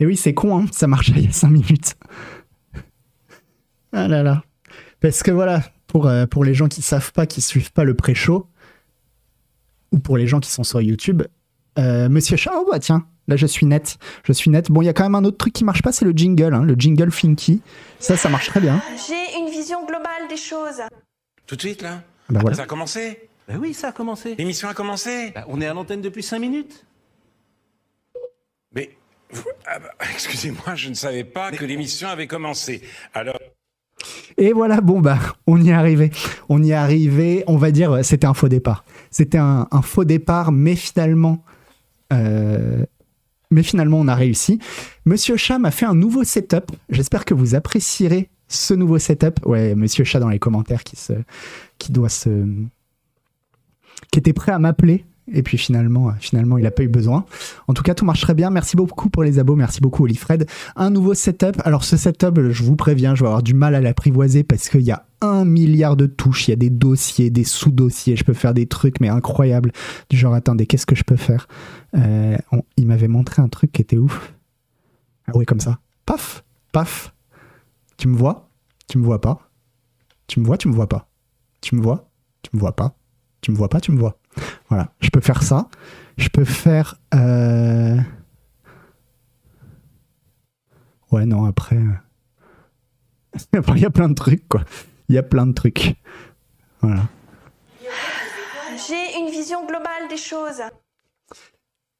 Et oui, c'est con, hein, ça marchait il y a 5 minutes. ah là là. Parce que voilà, pour, euh, pour les gens qui savent pas, qui suivent pas le pré-show, ou pour les gens qui sont sur YouTube, euh, Monsieur Chat, oh bah tiens, là je suis net, je suis net. Bon, il y a quand même un autre truc qui marche pas, c'est le jingle, hein, le jingle Finky. Ça, ça marche très bien. J'ai une vision globale des choses. Tout de suite, là? Bah voilà. Ça a commencé? Bah oui, ça a commencé. L'émission a commencé? Bah, on est à l'antenne depuis 5 minutes. Mais, vous- ah bah, excusez-moi, je ne savais pas que l'émission avait commencé. Alors, Et voilà, bon bah, on y est arrivé. On y est arrivé, on va dire, euh, c'était un faux départ. C'était un, un faux départ, mais finalement, euh, mais finalement, on a réussi. Monsieur Chat m'a fait un nouveau setup. J'espère que vous apprécierez ce nouveau setup. Ouais, Monsieur Chat dans les commentaires qui se, qui doit se, qui était prêt à m'appeler. Et puis finalement, euh, finalement, il n'a pas eu besoin. En tout cas, tout marche très bien. Merci beaucoup pour les abos. Merci beaucoup, Olifred. Un nouveau setup. Alors, ce setup, je vous préviens, je vais avoir du mal à l'apprivoiser parce qu'il y a un milliard de touches. Il y a des dossiers, des sous-dossiers. Je peux faire des trucs, mais incroyables. Du genre, attendez, qu'est-ce que je peux faire? Euh, Il m'avait montré un truc qui était ouf. Ah oui, comme ça. Paf, paf. Tu me vois? Tu me vois pas? Tu me vois? Tu me vois pas? Tu me vois? Tu me vois pas? Tu me vois pas? Tu me vois? Voilà, je peux faire ça. Je peux faire. euh, Ouais, non, après. euh, Il y a plein de trucs, quoi. Il y a plein de trucs. Voilà. J'ai une vision globale des choses.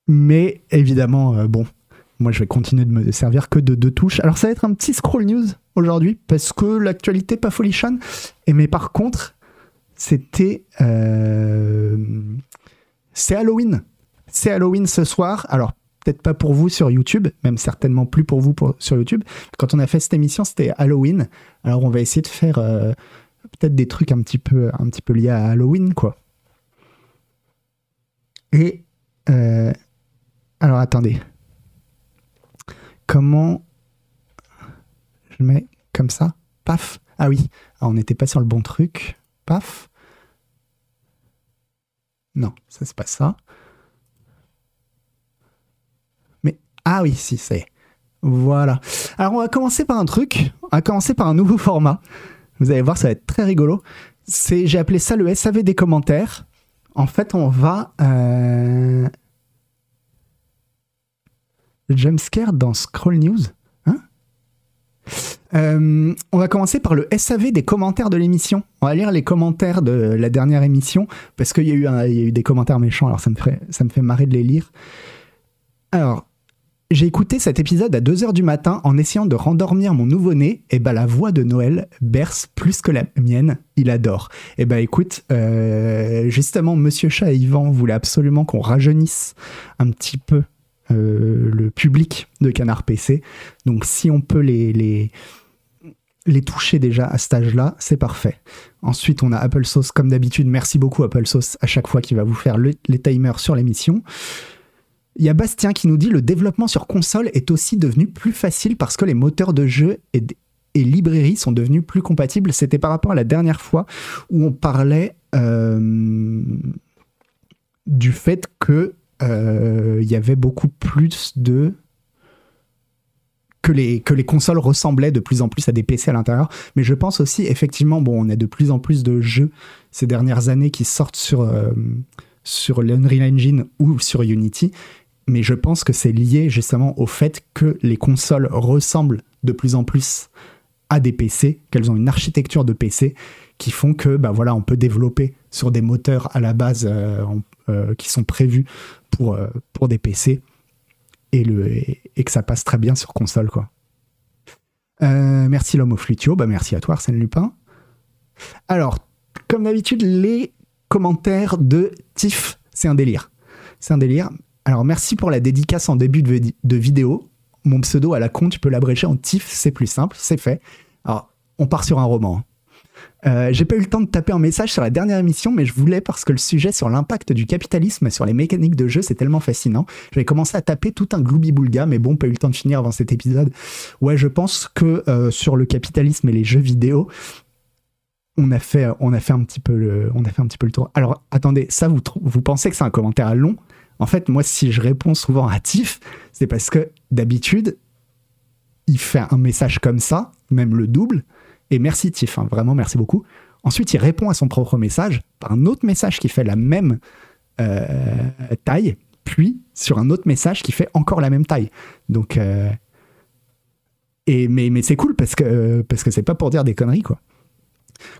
Mais évidemment, euh, bon, moi je vais continuer de me servir que de deux touches. Alors ça va être un petit scroll news aujourd'hui parce que l'actualité pas folichonne. Et mais par contre, c'était euh, c'est Halloween. C'est Halloween ce soir. Alors peut-être pas pour vous sur YouTube, même certainement plus pour vous sur YouTube. Quand on a fait cette émission, c'était Halloween. Alors on va essayer de faire euh, peut-être des trucs un petit peu un petit peu liés à Halloween quoi. Et euh, alors attendez. Comment je mets comme ça? Paf. Ah oui, Ah, on n'était pas sur le bon truc. Paf. Non, ça c'est pas ça. Mais ah oui, si, ça y est. Voilà. Alors on va commencer par un truc. On va commencer par un nouveau format. Vous allez voir, ça va être très rigolo. C'est, j'ai appelé ça le SAV des commentaires. En fait, on va euh, jumpscare dans Scroll News. Euh, on va commencer par le SAV des commentaires de l'émission. On va lire les commentaires de la dernière émission parce qu'il y, a eu des commentaires méchants, alors ça me, fait, ça me fait marrer de les lire. Alors, j'ai écouté cet épisode à 2h du matin en essayant de rendormir mon nouveau-né. Et bah, la voix de Noël berce plus que la mienne. Il adore. Et bah, écoute, euh, justement, Monsieur Chat et Yvan voulaient absolument qu'on rajeunisse un petit peu euh, le public de Canard PC. Donc, si on peut les, les, toucher déjà à cet âge-là, c'est parfait. Ensuite, on a Apple Sauce, comme d'habitude. Merci beaucoup, Apple Sauce, à chaque fois qui va vous faire le- les timers sur l'émission. Il y a Bastien qui nous dit le développement sur console est aussi devenu plus facile parce que les moteurs de jeu et, et librairies sont devenus plus compatibles. C'était par rapport à la dernière fois où on parlait euh, du fait que il y avait beaucoup plus de que les, que les consoles ressemblaient de plus en plus à des PC à l'intérieur. Mais je pense aussi, effectivement, bon, on a de plus en plus de jeux ces dernières années qui sortent sur, euh, sur l'Unreal Engine ou sur Unity. Mais je pense que c'est lié justement au fait que les consoles ressemblent de plus en plus à des PC, qu'elles ont une architecture de PC qui font que bah voilà, on peut développer sur des moteurs à la base euh, euh, qui sont prévus pour, euh, pour des PC et, le, et, que ça passe très bien sur console. Quoi. Merci l'homme au flutio, bah merci à toi Arsène Lupin. Alors, comme d'habitude, les commentaires de Tiff, c'est un délire. C'est un délire. Alors, merci pour la dédicace en début de vidéo. Mon pseudo à la con, tu peux l'abréger en Tiff, c'est plus simple, c'est fait. Alors, on part sur un roman. hein. Euh, J'ai pas eu le temps de taper un message sur la dernière émission, mais je voulais parce que le sujet sur l'impact du capitalisme sur les mécaniques de jeu, c'est tellement fascinant. J'avais commencé à taper tout un gloubi-boulga, mais bon, pas eu le temps de finir avant cet épisode. Ouais, je pense que euh, sur le capitalisme et les jeux vidéo, on a fait, on a fait un petit peu le, on a fait un petit peu le tour. Alors, attendez, ça, vous, vous pensez que c'est un commentaire long? En fait, moi, si je réponds souvent à Tiff, c'est parce que d'habitude, il fait un message comme ça, même le double. Et merci Tiff, hein, vraiment merci beaucoup. Ensuite, il répond à son propre message par un autre message qui fait la même euh, taille, puis sur un autre message qui fait encore la même taille. Donc, euh, mais, c'est cool parce que parce que c'est pas pour dire des conneries quoi.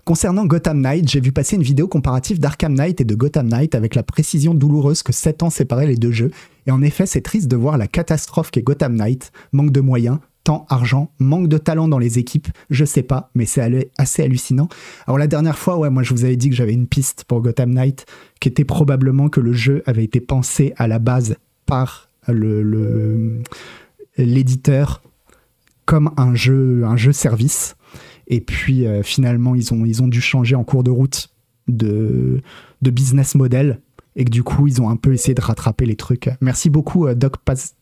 Concernant Gotham Knight, j'ai vu passer une vidéo comparative d'Arkham Knight et de Gotham Knight avec la précision douloureuse que 7 ans séparaient les deux jeux. Et en effet, c'est triste de voir la catastrophe qu'est Gotham Knight. Manque de moyens, temps, argent, manque de talent dans les équipes, je sais pas, mais c'est assez hallucinant. Alors la dernière fois, ouais, moi je vous avais dit que j'avais une piste pour Gotham Knight, qui était probablement que le jeu avait été pensé à la base par le l'éditeur comme un jeu, un jeu service et puis euh, finalement, ils ont, ils ont dû changer en cours de route de, de business model et que du coup, ils ont un peu essayé de rattraper les trucs. Merci beaucoup, euh, Doc, Paz,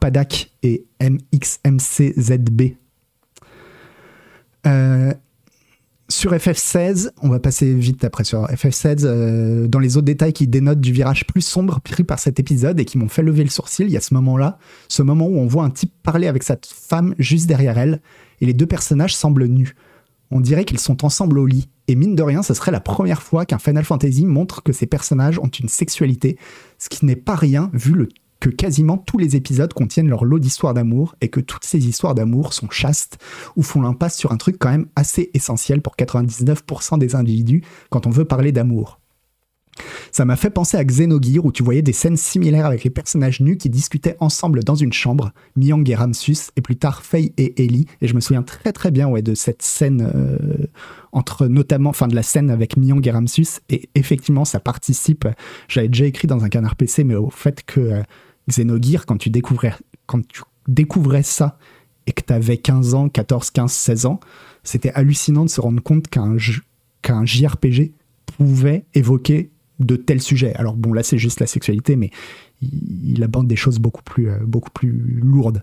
Padak et MXMCZB. Euh, sur FF16, on va passer vite après sur FF16, dans les autres détails qui dénotent du virage plus sombre pris par cet épisode et qui m'ont fait lever le sourcil, il y a ce moment-là, ce moment où on voit un type parler avec cette femme juste derrière elle, et les deux personnages semblent nus. On dirait qu'ils sont ensemble au lit, et mine de rien, ce serait la première fois qu'un Final Fantasy montre que ces personnages ont une sexualité, ce qui n'est pas rien vu que quasiment tous les épisodes contiennent leur lot d'histoires d'amour et que toutes ces histoires d'amour sont chastes ou font l'impasse sur un truc quand même assez essentiel pour 99% des individus quand on veut parler d'amour. Ça m'a fait penser à Xenogear où tu voyais des scènes similaires avec les personnages nus qui discutaient ensemble dans une chambre, Myang et Ramsus, et plus tard Faye et Ellie. Et je me souviens très très bien de cette scène euh, entre notamment, enfin de la scène avec Myang et Ramsus. Et effectivement, ça participe. J'avais déjà écrit dans un canard PC, mais au fait que euh, Xenogear, quand tu découvrais, ça et que tu avais 15 ans, 14, 15, 16 ans, c'était hallucinant de se rendre compte qu'un qu'un JRPG pouvait évoquer de tels sujets. Alors bon, là c'est juste la sexualité, mais il, aborde des choses beaucoup plus, euh, beaucoup plus lourdes.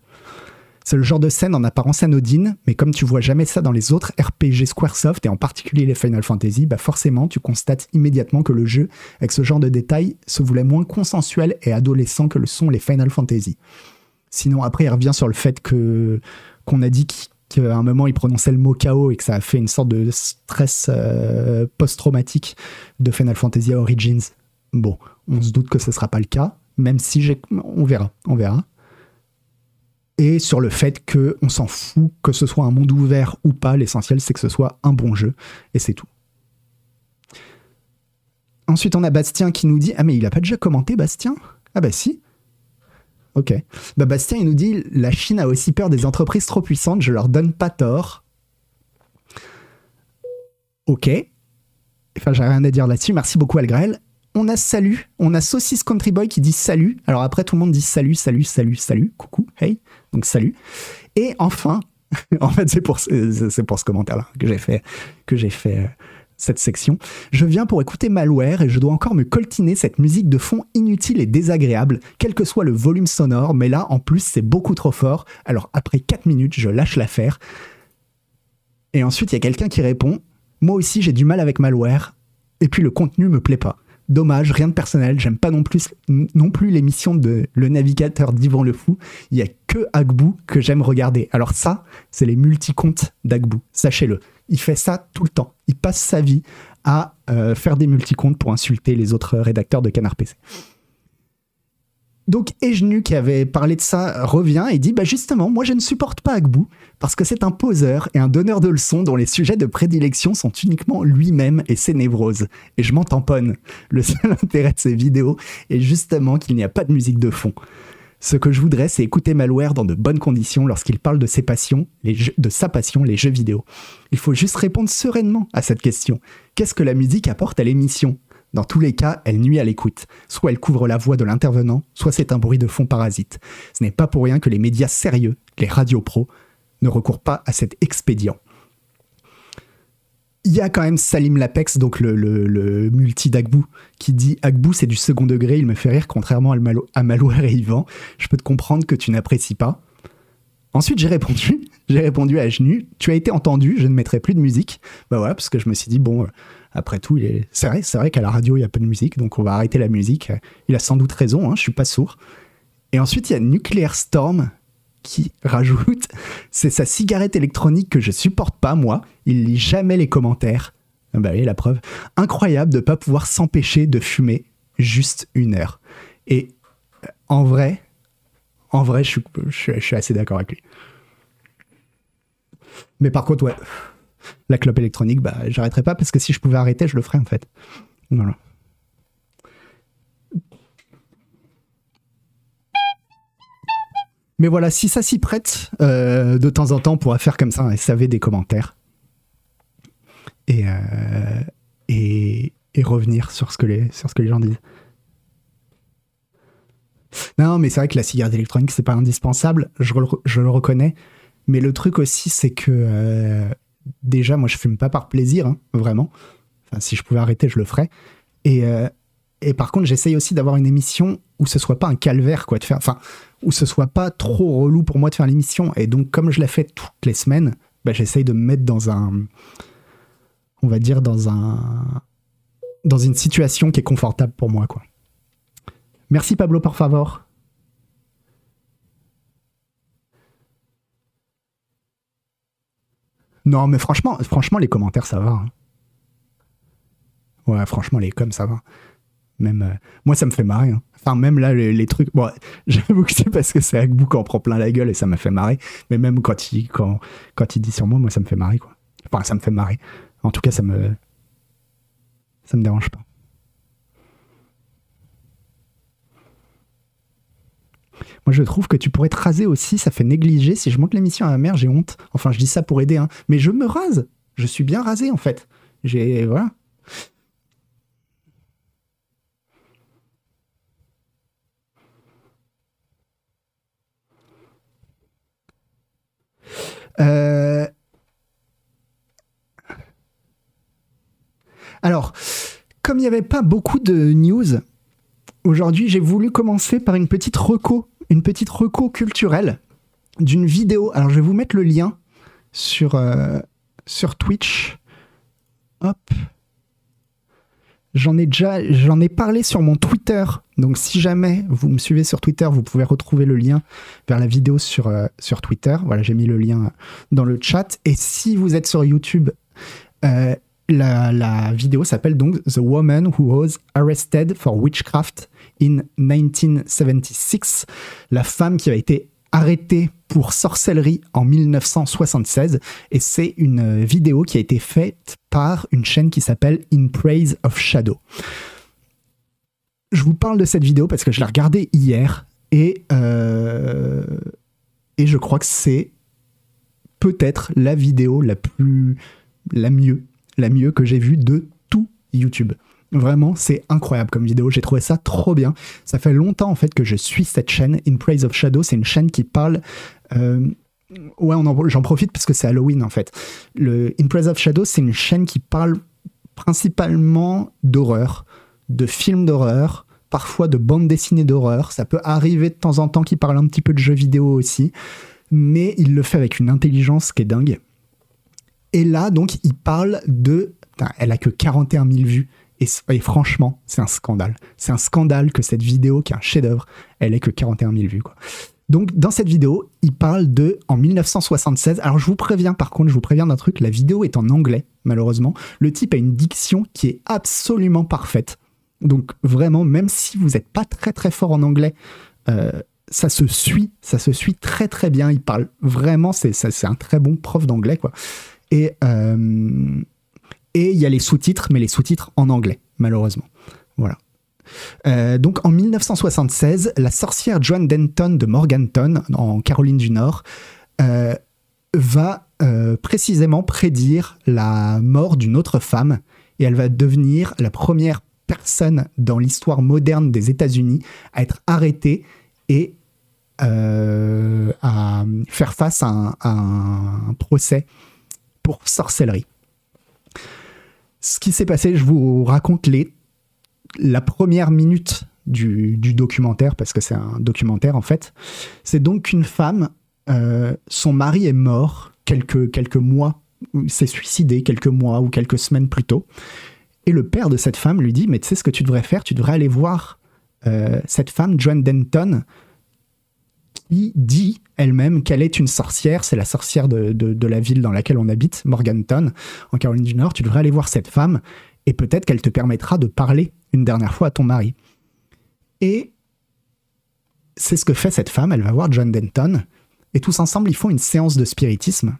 C'est le genre de scène en apparence anodine, mais comme tu vois jamais ça dans les autres RPG Squaresoft, et en particulier les Final Fantasy, bah forcément tu constates immédiatement que le jeu, avec ce genre de détails, se voulait moins consensuel et adolescent que le sont les Final Fantasy. Sinon, après, il revient sur le fait que qu'on a dit qu'à un moment il prononçait le mot chaos et que ça a fait une sorte de stress euh, post-traumatique de Final Fantasy Origins. Bon, on se doute que ce sera pas le cas, même si j'ai... on verra, on verra. Et sur le fait que on s'en fout que ce soit un monde ouvert ou pas, l'essentiel c'est que ce soit un bon jeu et c'est tout. Ensuite, on a Bastien qui nous dit Ah, mais il a pas déjà commenté, Bastien? Ah, bah si. Ok. Bah, Bastien, il nous dit La Chine a aussi peur des entreprises trop puissantes, je leur donne pas tort. Ok. Enfin, j'ai rien à dire là-dessus. Merci beaucoup, Algrel. On a salut. On a Saucisse Country Boy qui dit salut. Alors après, tout le monde dit salut, salut, salut, salut. Coucou, hey. Donc salut. Et enfin, en fait, c'est pour, ce commentaire-là que j'ai fait, que j'ai fait euh, cette section. Je viens pour écouter Malware et je dois encore me coltiner cette musique de fond inutile et désagréable, quel que soit le volume sonore, mais là, en plus, c'est beaucoup trop fort. Alors après 4 minutes, je lâche l'affaire. Et ensuite, il y a quelqu'un qui répond moi aussi, j'ai du mal avec malware. Et puis le contenu me plaît pas. Dommage, rien de personnel. J'aime pas non plus, non plus l'émission de Le Navigateur d'Yvan Le Fou. Il y a que Agbou que j'aime regarder. Alors ça, c'est les multicomptes d'Agbou. Sachez-le. Il fait ça tout le temps. Il passe sa vie à euh, faire des multicomptes pour insulter les autres rédacteurs de Canard PC. Donc Ejnu, qui avait parlé de ça, revient et dit Bah justement, moi je ne supporte pas Agbou, parce que c'est un poseur et un donneur de leçons dont les sujets de prédilection sont uniquement lui-même et ses névroses. Et je m'en tamponne. Le seul intérêt de ces vidéos est justement qu'il n'y a pas de musique de fond. Ce que je voudrais, c'est écouter Malware dans de bonnes conditions lorsqu'il parle de ses passions, les de sa passion, les jeux vidéo. Il faut juste répondre sereinement à cette question. Qu'est-ce que la musique apporte à l'émission? Dans tous les cas, elle nuit à l'écoute. Soit elle couvre la voix de l'intervenant, soit c'est un bruit de fond parasite. Ce n'est pas pour rien que les médias sérieux, les radios pros, ne recourent pas à cet expédient. Il y a quand même Salim Lapex, donc le, multi d'Agbou, qui dit Agbou c'est du second degré, il me fait rire contrairement à, Malo, et Yvan. Je peux te comprendre que tu n'apprécies pas. Ensuite, j'ai répondu, j'ai répondu à Genu, tu as été entendu, je ne mettrai plus de musique. Bah voilà, parce que je me suis dit, bon, après tout, c'est vrai, vrai qu'à la radio, il y a peu de musique, donc on va arrêter la musique. Il a sans doute raison, hein, je suis pas sourd. Et ensuite, il y a Nuclear Storm qui rajoute c'est sa cigarette électronique que je supporte pas moi. Il lit jamais les commentaires. Ah Bah oui, la preuve. Incroyable de pas pouvoir s'empêcher de fumer juste une heure. Et euh, en vrai, en vrai, je suis, assez d'accord avec lui. Mais par contre, ouais, la clope électronique, bah, j'arrêterai pas parce que si je pouvais arrêter, je le ferais en fait. Voilà. Mais voilà, si ça s'y prête, euh, de temps en temps, on pourra faire comme ça un SAV des commentaires. Et, euh, et revenir sur ce, que les, sur ce que les gens disent. Non, mais c'est vrai que la cigarette électronique, c'est pas indispensable, je, le- je le reconnais. Mais le truc aussi, c'est que euh, déjà, moi, je fume pas par plaisir, hein, vraiment. Enfin, si je pouvais arrêter, je le ferais. Et, euh, et par contre, j'essaye aussi d'avoir une émission où ce soit pas un calvaire, quoi, de faire. Enfin, où ce soit pas trop relou pour moi de faire l'émission. Et donc, comme je la fais toutes les semaines, bah, j'essaye de me mettre dans un. On va dire dans un. Dans une situation qui est confortable pour moi, quoi. Merci Pablo, por favor. Non, mais franchement, franchement, les commentaires, ça va. hein. Ouais, franchement, les coms, ça va. Même, euh, moi, ça me fait marrer. hein. Enfin, même là, les, trucs. Bon, j'avoue que c'est parce que c'est Agbu qui en prend plein la gueule et ça m'a fait marrer. Mais même quand il, quand, quand il dit sur moi, moi, ça me fait marrer, quoi. Enfin, ça me fait marrer. En tout cas, ça me. Ça me dérange pas. Moi, je trouve que tu pourrais te raser aussi, ça fait négliger. Si je monte l'émission à ma mère, j'ai honte. Enfin, je dis ça pour aider, hein. Mais je me rase. Je suis bien rasé, en fait. J'ai. Voilà. Euh, Alors, comme il n'y avait pas beaucoup de news, aujourd'hui j'ai voulu commencer par une petite reco, une petite reco culturelle d'une vidéo. Alors je vais vous mettre le lien sur, euh, sur Twitch. Hop. J'en ai déjà, j'en ai parlé sur mon Twitter. Donc si jamais vous me suivez sur Twitter, vous pouvez retrouver le lien vers la vidéo sur, euh, sur Twitter. Voilà, j'ai mis le lien dans le chat. Et si vous êtes sur YouTube, euh, la, la vidéo s'appelle donc The Woman Who Was Arrested for Witchcraft in 1976. La femme qui a été arrêtée pour sorcellerie en 1976. Et c'est une vidéo qui a été faite par une chaîne qui s'appelle In Praise of Shadow. Je vous parle de cette vidéo parce que je l'ai regardée hier et, euh, et je crois que c'est peut-être la vidéo la plus la mieux la mieux que j'ai vue de tout YouTube. Vraiment, c'est incroyable comme vidéo. J'ai trouvé ça trop bien. Ça fait longtemps en fait que je suis cette chaîne. In Praise of Shadow, c'est une chaîne qui parle. euh, ouais, j'en profite parce que c'est Halloween en fait. Le In Praise of Shadow, c'est une chaîne qui parle principalement d'horreur, de films d'horreur, parfois de bandes dessinées d'horreur. Ça peut arriver de temps en temps qu'il parle un petit peu de jeux vidéo aussi, mais il le fait avec une intelligence qui est dingue. Et là, donc, il parle de. Elle a que 41 000 vues. Et, franchement, c'est un scandale. C'est un scandale que cette vidéo, qui est un chef-d'œuvre, elle ait que 41 000 vues. Quoi. Donc, dans cette vidéo, il parle de. En 1976. Alors, je vous préviens, par contre, je vous préviens d'un truc. La vidéo est en anglais, malheureusement. Le type a une diction qui est absolument parfaite. Donc, vraiment, même si vous n'êtes pas très très fort en anglais, euh, ça se suit, ça se suit très très bien. Il parle vraiment, c'est un très bon prof d'anglais, quoi. Et euh, et il y a les sous-titres, mais les sous-titres en anglais, malheureusement. Voilà. Euh, donc en 1976, la sorcière Joan Denton de Morganton, en Caroline du Nord, euh, va euh, précisément prédire la mort d'une autre femme et elle va devenir la première personne dans l'histoire moderne des États-Unis à être arrêtée et à faire face à un procès pour sorcellerie. Ce qui s'est passé, je vous raconte les, la première minute du, documentaire, parce que c'est un documentaire en fait. C'est donc une femme, euh, son mari est mort quelques, quelques mois, s'est suicidé quelques mois ou quelques semaines plus tôt. Et le père de cette femme lui dit, mais tu sais ce que tu devrais faire, tu devrais aller voir euh, cette femme, Joan Denton, dit elle-même qu'elle est une sorcière. C'est la sorcière de, de- de la ville dans laquelle on habite, Morganton, en Caroline du Nord. Tu devrais aller voir cette femme et peut-être qu'elle te permettra de parler une dernière fois à ton mari. Et c'est ce que fait cette femme. Elle va voir John Denton et tous ensemble, ils font une séance de spiritisme.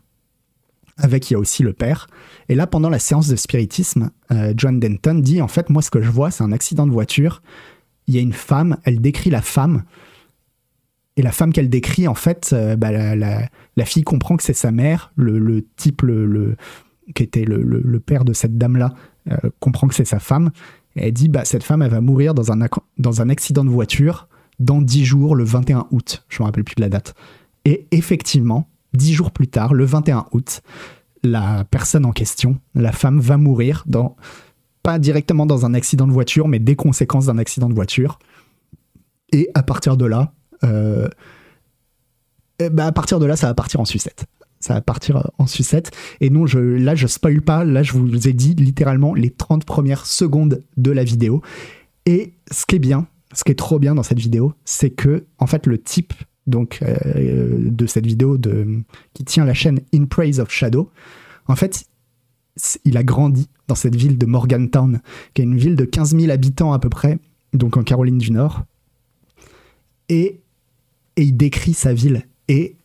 Avec, il y a aussi le père. Et là, pendant la séance de spiritisme, euh, John Denton dit En fait, moi, ce que je vois, c'est un accident de voiture. Il y a une femme, elle décrit la femme. Et la femme qu'elle décrit, en fait, euh, bah, la, fille comprend que c'est sa mère. Le, type, qui était le, père de cette dame-là, euh, comprend que c'est sa femme. Et elle dit bah, Cette femme, elle va mourir dans un, accident de voiture dans 10 jours, le 21 août. Je me rappelle plus de la date. Et effectivement, dix jours plus tard, le 21 août, la personne en question, la femme, va mourir dans pas directement dans un accident de voiture, mais des conséquences d'un accident de voiture. Et à partir de là, ben, à partir de là, ça va partir en sucette. Ça va partir euh, en sucette. Et non, je, là, je spoil pas. Là, je vous ai dit littéralement les 30 premières secondes de la vidéo. Et ce qui est bien, ce qui est trop bien dans cette vidéo, c'est que, en fait, le type donc, euh, de cette vidéo de, qui tient la chaîne In Praise of Shadow, en fait, il a grandi dans cette ville de Morgantown, qui est une ville de 15 000 habitants à peu près, donc en Caroline du Nord. Et, et il décrit sa ville. Et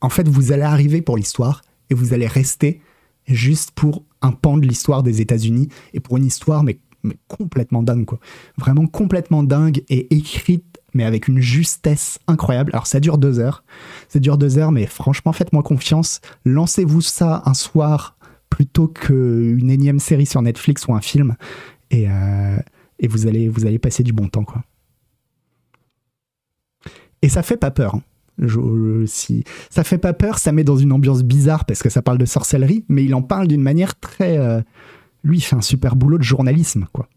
en fait, vous allez arriver pour l'histoire et vous allez rester juste pour un pan de l'histoire des États-Unis et pour une histoire, mais, complètement dingue, quoi. Vraiment complètement dingue et écrite, mais avec une justesse incroyable. Alors, ça dure deux heures. Ça dure deux heures, mais franchement, faites-moi confiance. Lancez-vous ça un soir plutôt qu'une énième série sur Netflix ou un film. Et, euh, et vous, allez, vous allez passer du bon temps, quoi. Et ça fait pas peur. hein. Je- si ça fait pas peur, ça met dans une ambiance bizarre parce que ça parle de sorcellerie, mais il en parle d'une manière très. euh, lui, il fait un super boulot de journalisme, quoi.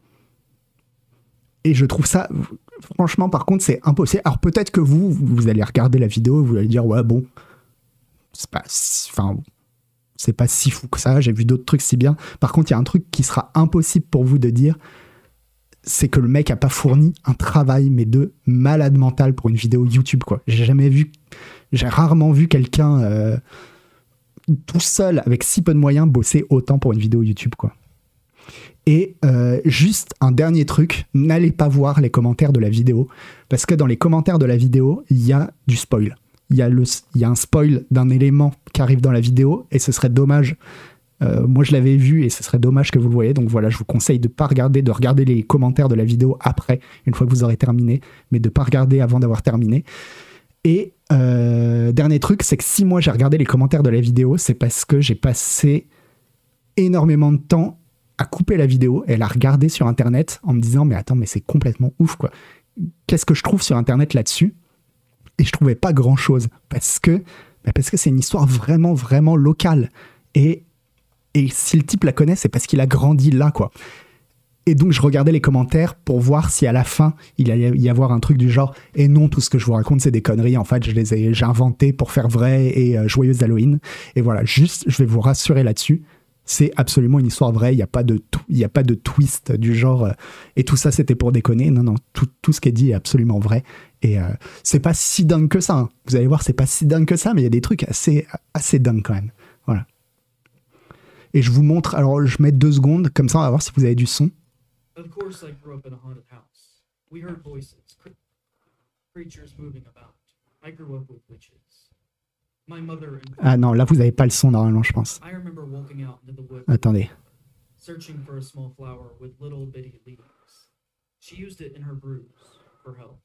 Et je trouve ça, franchement, par contre, c'est impossible. Alors peut-être que vous, vous allez regarder la vidéo, vous allez dire ouais bon, c'est pas, enfin, c'est pas si fou que ça. J'ai vu d'autres trucs si bien. Par contre, il y a un truc qui sera impossible pour vous de dire, c'est que le mec a pas fourni un travail, mais de malade mental pour une vidéo YouTube, quoi. J'ai jamais vu, j'ai rarement vu quelqu'un euh, tout seul, avec si peu de moyens, bosser autant pour une vidéo YouTube, quoi. Et euh, juste un dernier truc, n'allez pas voir les commentaires de la vidéo, parce que dans les commentaires de la vidéo, il y a du spoil. Il y, a le, il y a un spoil d'un élément qui arrive dans la vidéo, et ce serait dommage. Euh, moi, je l'avais vu, et ce serait dommage que vous le voyez. Donc voilà, je vous conseille de pas regarder, de regarder les commentaires de la vidéo après, une fois que vous aurez terminé, mais de pas regarder avant d'avoir terminé. Et euh, dernier truc, c'est que si moi j'ai regardé les commentaires de la vidéo, c'est parce que j'ai passé énormément de temps à couper la vidéo et à la regarder sur internet en me disant mais attends mais c'est complètement ouf quoi. Qu'est-ce que je trouve sur internet là-dessus? Et je trouvais pas grand chose parce que bah, parce que c'est une histoire vraiment vraiment locale et et si le type la connaît c'est parce qu'il a grandi là quoi. Et donc je regardais les commentaires pour voir si à la fin il allait y avoir un truc du genre et non tout ce que je vous raconte c'est des conneries. En fait je les ai j'ai inventé pour faire vrai et euh, joyeuse Halloween et voilà juste je vais vous rassurer là-dessus. C'est absolument une histoire vraie. Il n'y a pas de il a pas de twist du genre euh, et tout ça c'était pour déconner non non tout, tout ce qui est dit est absolument vrai. Et euh, c'est pas si dingue que ça hein. vous allez voir c'est pas si dingue que ça mais il y a des trucs assez assez dingues quand même et je vous montre alors je mets deux secondes comme ça on va voir si vous avez du son Of course, I grew up in a haunted house. We heard voices, cre- creatures moving about. I grew up with witches. My mother and ah non là vous avez pas le son normalement je pense I remember walking out into the woods, attendez searching for a small flower with little bitty leaves. She used it in her brews for health.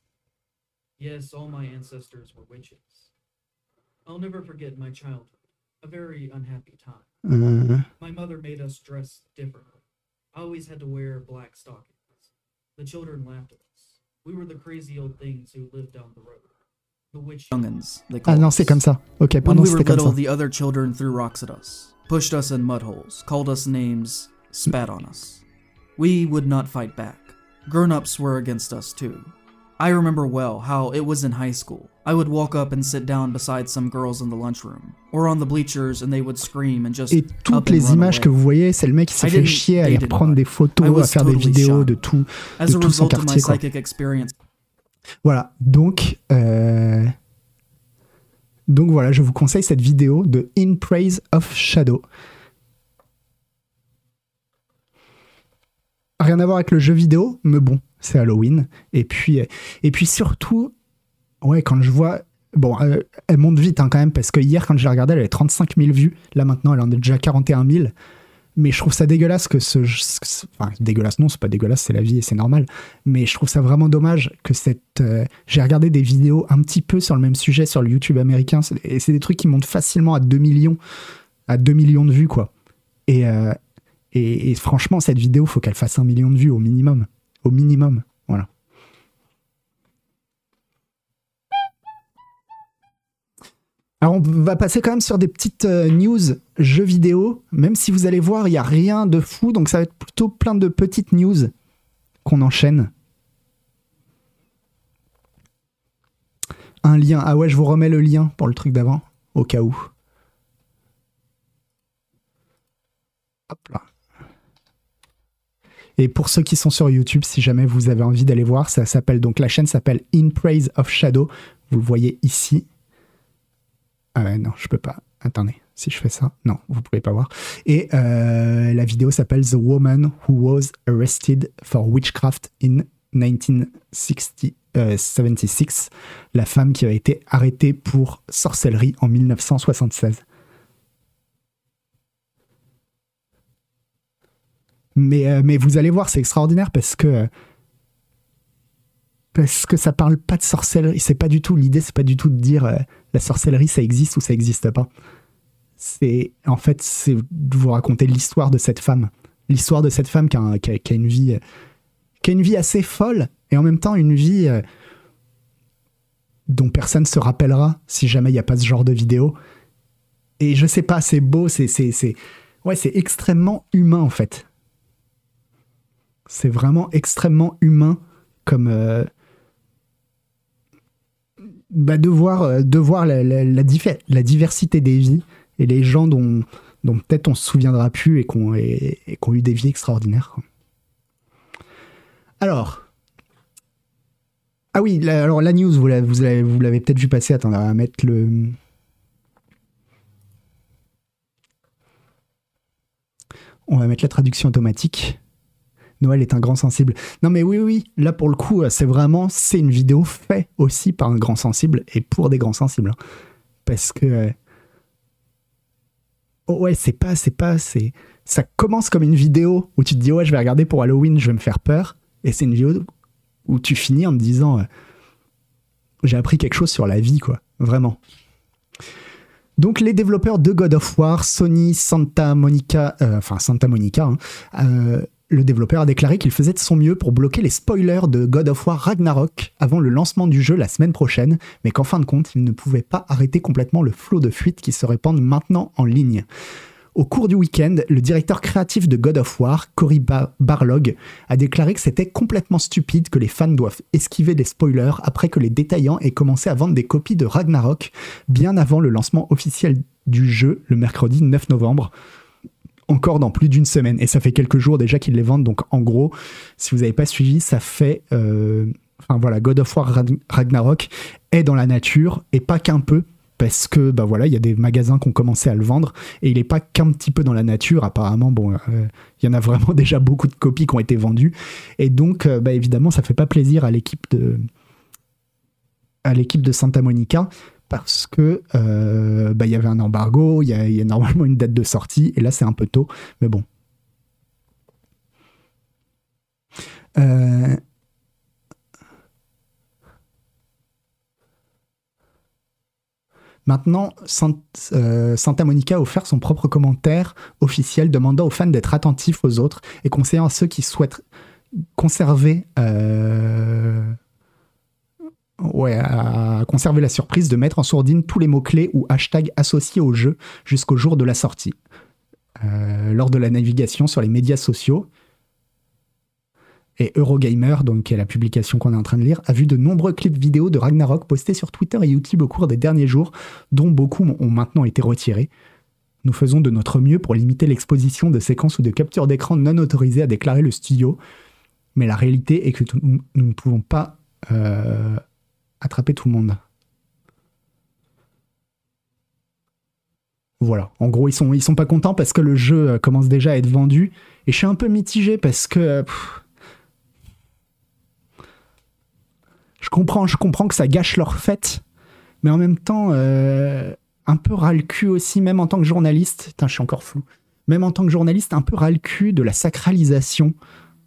Yes, all my ancestors were witches. I'll never forget my childhood, a very unhappy time. Euh, My mother made us dress differently. I always had to wear black stockings. The children laughed at us. We were the crazy old things who lived down the road. The witch youngins, they ah call non us. c'est comme ça ok When pardon we were c'était comme little, ça the other children threw rocks at us, pushed us in mud holes, called us names, spat on us. We would not fight back. Grown ups were against us too. I remember well how it was in high school. I would walk up and sit down beside some girls in the lunchroom, or on the bleachers, and they would scream and just et toutes les images away. que vous voyez, c'est le mec qui s'est fait chier à aller prendre des photos, à faire des totally vidéos shocked. de tout, As de a tout son quartier. Quoi. Voilà, donc euh, Donc voilà, je vous conseille cette vidéo de In Praise of Shadow. Rien à voir avec le jeu vidéo, mais bon, c'est Halloween. Et puis, et puis surtout, ouais, quand je vois. Bon, euh, elle monte vite hein, quand même, parce que hier, quand je l'ai regardée, elle avait 35 000 vues. Là, maintenant, elle en est déjà 41 000. Mais je trouve ça dégueulasse que ce. Enfin, dégueulasse, non, c'est pas dégueulasse, c'est la vie et c'est normal. Mais je trouve ça vraiment dommage que cette. euh, J'ai regardé des vidéos un petit peu sur le même sujet sur le YouTube américain, et c'est des trucs qui montent facilement à 2 millions, à 2 millions de vues, quoi. Et, euh, et, et franchement, cette vidéo, faut qu'elle fasse un million de vues au minimum. Au minimum, voilà. Alors on va passer quand même sur des petites euh, news jeux vidéo, même si vous allez voir, il n'y a rien de fou, donc ça va être plutôt plein de petites news qu'on enchaîne. Un lien, ah ouais, je vous remets le lien pour le truc d'avant, au cas où. Hop là. Et pour ceux qui sont sur YouTube, si jamais vous avez envie d'aller voir, ça s'appelle donc la chaîne s'appelle In Praise of Shadow. Vous le voyez ici. Ah ouais, non, je peux pas. Attendez, si je fais ça, non, vous pouvez pas voir. Et euh, la vidéo s'appelle The Woman Who Was Arrested for Witchcraft in 1976. La femme qui a été arrêtée pour sorcellerie en 1976. Mais, euh, mais vous allez voir, c'est extraordinaire parce que parce que ça parle pas de sorcellerie. C'est pas du tout l'idée, c'est pas du tout de dire euh, la sorcellerie ça existe ou ça existe pas. C'est en fait c'est de vous raconter l'histoire de cette femme, l'histoire de cette femme qui a, une vie, qui a une vie assez folle et en même temps une vie euh, dont personne se rappellera si jamais il n'y a pas ce genre de vidéo. Et je sais pas, c'est beau, c'est ouais, c'est extrêmement humain en fait. C'est vraiment extrêmement humain comme euh, bah, de voir, euh, de voir la, la- diversité des vies et les gens dont, dont peut-être on se souviendra plus et qui ont, et, ont eu des vies extraordinaires. Alors. Ah oui, la, alors la news, vous l'avez, vous peut-être vu passer. Attends, on va mettre le. On va mettre la traduction automatique. Noël est un grand sensible. Non mais oui, oui, là pour le coup, euh, c'est vraiment, c'est une vidéo faite aussi par un grand sensible et pour des grands sensibles. hein. Parce que... euh, oh ouais, c'est pas, c'est pas, c'est... Ça commence comme une vidéo où tu te dis, ouais, je vais regarder pour Halloween, je vais me faire peur. Et c'est une vidéo où tu finis en te disant, euh, j'ai appris quelque chose sur la vie, quoi. Vraiment. Donc les développeurs de God of War, Sony, Santa Monica, enfin Santa Monica, hein, le développeur a déclaré qu'il faisait de son mieux pour bloquer les spoilers de God of War Ragnarok avant le lancement du jeu la semaine prochaine, mais qu'en fin de compte, il ne pouvait pas arrêter complètement le flot de fuites qui se répandent maintenant en ligne. Au cours du week-end, le directeur créatif de God of War, Cory Ba- Barlog, a déclaré que c'était complètement stupide que les fans doivent esquiver des spoilers après que les détaillants aient commencé à vendre des copies de Ragnarok bien avant le lancement officiel du jeu le mercredi 9 novembre encore dans plus d'une semaine. Et ça fait quelques jours déjà qu'ils les vendent. Donc en gros, si vous n'avez pas suivi, ça fait... euh, Enfin voilà, God of War Ragn- Ragnarok est dans la nature et pas qu'un peu. Parce que bah voilà, il y a des magasins qui ont commencé à le vendre et il n'est pas qu'un petit peu dans la nature. Apparemment, bon, euh, il y en a vraiment déjà beaucoup de copies qui ont été vendues et donc euh, bah, évidemment, ça fait pas plaisir à l'équipe de à l'équipe de Santa Monica parce que euh, bah, il y avait un embargo, il y, a- normalement une date de sortie, et là c'est un peu tôt, mais bon. Euh, Maintenant, euh, Santa Monica a offert son propre commentaire officiel demandant aux fans d'être attentifs aux autres et conseillant à ceux qui souhaitent conserver ouais, à conserver la surprise de mettre en sourdine tous les mots-clés ou hashtags associés au jeu jusqu'au jour de la sortie. Euh, lors de la navigation sur les médias sociaux, et Eurogamer, donc qui est la publication qu'on est en train de lire, a vu de nombreux clips vidéo de Ragnarok postés sur Twitter et YouTube au cours des derniers jours, dont beaucoup ont maintenant été retirés. Nous faisons de notre mieux pour limiter l'exposition de séquences ou de captures d'écran non autorisées, a déclaré le studio. Mais la réalité est que nous ne pouvons pas euh, attraper tout le monde. Voilà. En gros, ils sont, ils sont pas contents parce que le jeu euh, commence déjà à être vendu. Et je suis un peu mitigé parce que. euh, je comprends, que ça gâche leur fête, mais en même temps, euh, un peu ras le cul aussi, même en tant que journaliste. Putain, je suis encore flou. Même en tant que journaliste, un peu ras le cul de la sacralisation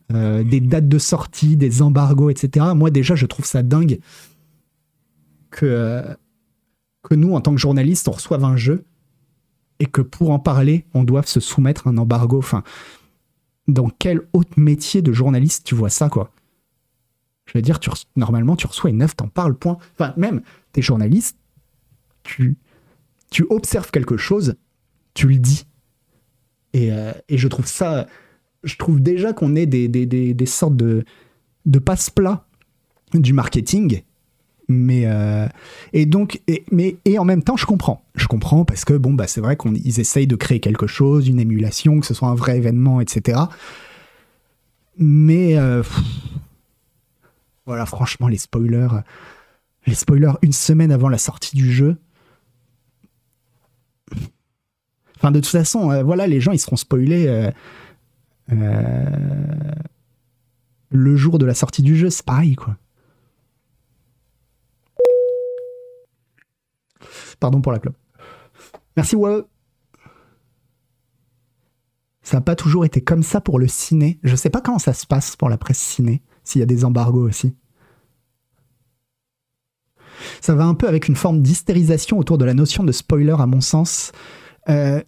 des dates de sortie, des embargos, etc. Moi, déjà, je trouve ça dingue que, euh, que nous, en tant que journalistes, on reçoive un jeu et que pour en parler, on doive se soumettre à un embargo. Enfin, dans quel autre métier de journaliste tu vois ça, quoi? Je veux dire, tu normalement, tu reçois une œuvre, t'en parles, point. Enfin, même, t'es journaliste, tu, tu observes quelque chose, tu le dis. Et, euh, et je trouve ça. Je trouve déjà qu'on est des, des, des, des sortes de, de passe-plats du marketing. Mais euh, et donc et, mais et en même temps je comprends. Je comprends parce que bon bah c'est vrai qu'ils essayent de créer quelque chose une émulation que ce soit un vrai événement etc mais euh, voilà franchement les spoilers les spoilers une semaine avant la sortie du jeu. Enfin de toute façon euh, voilà les gens ils seront spoilés le jour de la sortie du jeu. C'est pareil quoi Pardon pour la clope. Merci. Ça n'a pas toujours été comme ça pour le ciné. Je sais pas comment ça se passe pour la presse ciné, s'il y a des embargos aussi. Ça va un peu avec une forme d'hystérisation autour de la notion de spoiler, à mon sens. Euh,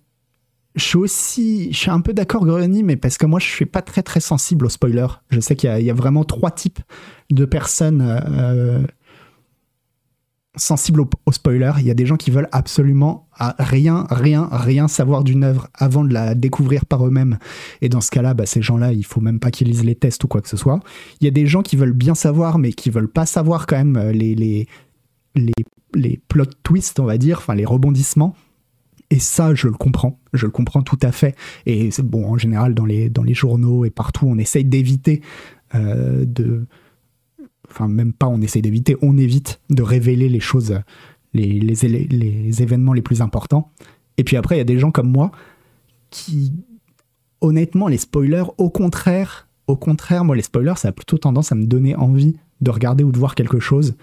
je suis aussi, je suis un peu d'accord, Greny, mais parce que moi, je suis pas très très sensible aux spoilers. Je sais qu'il y, a- il y a vraiment trois types de personnes euh, sensibles au, spoiler. Il y a des gens qui veulent absolument à rien, rien, rien savoir d'une œuvre avant de la découvrir par eux-mêmes. Et dans ce cas-là, bah, ces gens-là, il faut même pas qu'ils lisent les tests ou quoi que ce soit. Il y a des gens qui veulent bien savoir, mais qui veulent pas savoir quand même euh, les, les, les, les plot twists, on va dire, enfin les rebondissements. Et ça, je le comprends, je le comprends tout à fait. Et bon, en général, dans les, dans les journaux et partout, on essaye d'éviter euh, de, enfin même pas on essaie d'éviter, on évite de révéler les choses, les événements les plus importants. Et puis après, il y a des gens comme moi qui, honnêtement, les spoilers, au contraire, au contraire, moi les spoilers, ça a plutôt tendance à me donner envie de regarder ou de voir quelque chose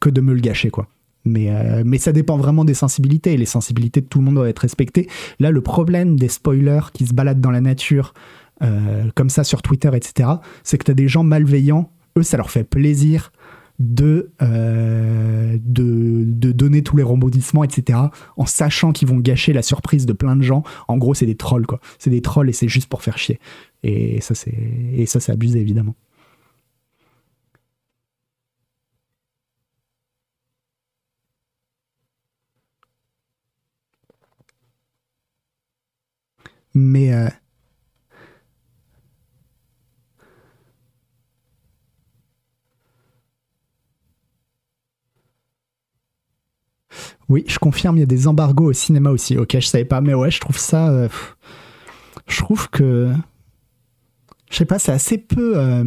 que de me le gâcher, quoi. Mais, euh, mais ça dépend vraiment des sensibilités, et les sensibilités de tout le monde doivent être respectées. Là, le problème des spoilers qui se baladent dans la nature, euh, comme ça sur Twitter, etc., c'est que tu as des gens malveillants, eux, ça leur fait plaisir de, euh, de, de donner tous les rebondissements, etc., en sachant qu'ils vont gâcher la surprise de plein de gens. En gros, c'est des trolls, quoi. C'est des trolls et c'est juste pour faire chier. Et ça, c'est, et ça, c'est abusé, évidemment. Mais euh, oui, je confirme, il y a des embargos au cinéma aussi. Ok, je savais pas, mais ouais, je trouve ça. euh, je trouve que. Je sais pas, c'est assez peu euh,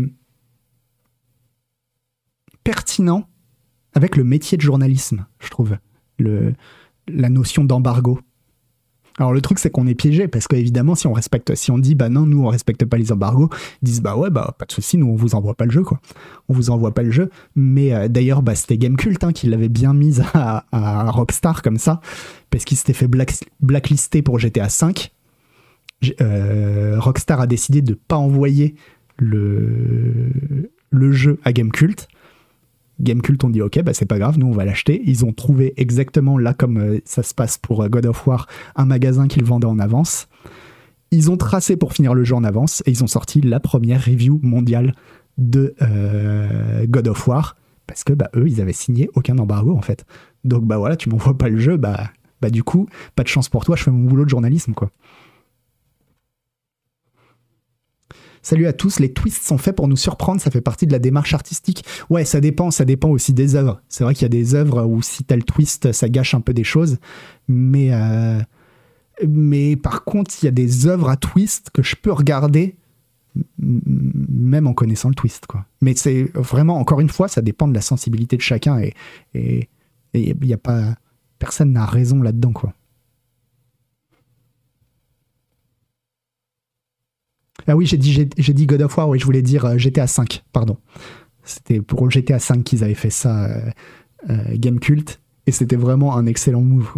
pertinent avec le métier de journalisme, je trouve. Le, la notion d'embargo. Alors le truc c'est qu'on est piégé parce qu'évidemment si on respecte, si on dit bah non nous on respecte pas les embargos, ils disent bah ouais bah pas de souci nous on vous envoie pas le jeu quoi, on vous envoie pas le jeu. Mais euh, d'ailleurs bah c'était Gamecult hein, qui l'avait bien mise à, à Rockstar comme ça parce qu'il s'était fait black, blacklister pour GTA 5. Euh, Rockstar a décidé de pas envoyer le le jeu à Gamecult. Gamecult ont dit ok bah c'est pas grave nous on va l'acheter. Ils ont trouvé exactement là comme euh, ça se passe pour euh, God of War un magasin qu'ils vendaient en avance. Ils ont tracé pour finir le jeu en avance et ils ont sorti la première review mondiale de euh, God of War parce que bah eux ils avaient signé aucun embargo en fait. Donc bah voilà tu m'envoies pas le jeu bah bah du coup pas de chance pour toi je fais mon boulot de journalisme quoi Salut à tous, les twists sont faits pour nous surprendre, ça fait partie de la démarche artistique. Ouais, ça dépend, ça dépend aussi des œuvres. C'est vrai qu'il y a des œuvres où si t'as le twist, ça gâche un peu des choses. Mais, euh, mais par contre, il y a des œuvres à twist que je peux regarder même en connaissant le twist. Quoi. Mais c'est vraiment, encore une fois, ça dépend de la sensibilité de chacun et et, y a pas, personne n'a raison là-dedans. quoi. Ah oui, j'ai dit, God of War, oui, je voulais dire euh, GTA 5, pardon. C'était pour GTA 5 qu'ils avaient fait ça, euh, euh, Game Cult, et c'était vraiment un excellent move.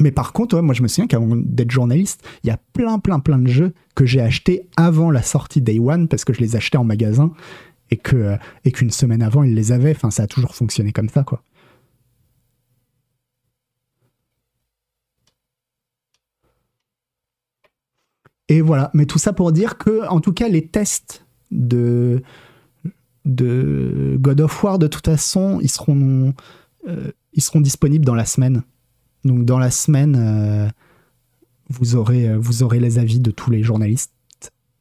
Mais par contre, moi je me souviens qu'avant d'être journaliste, il y a plein, plein, plein de jeux que j'ai achetés avant la sortie Day One parce que je les achetais en magasin et que et qu'une semaine avant ils les avaient. Enfin, ça a toujours fonctionné comme ça, quoi. Et voilà. Mais tout ça pour dire que, en tout cas, les tests de God of War, de toute façon, ils seront euh, ils seront disponibles dans la semaine. Donc dans la semaine, euh, vous, aurez, euh, vous aurez les avis de tous les journalistes,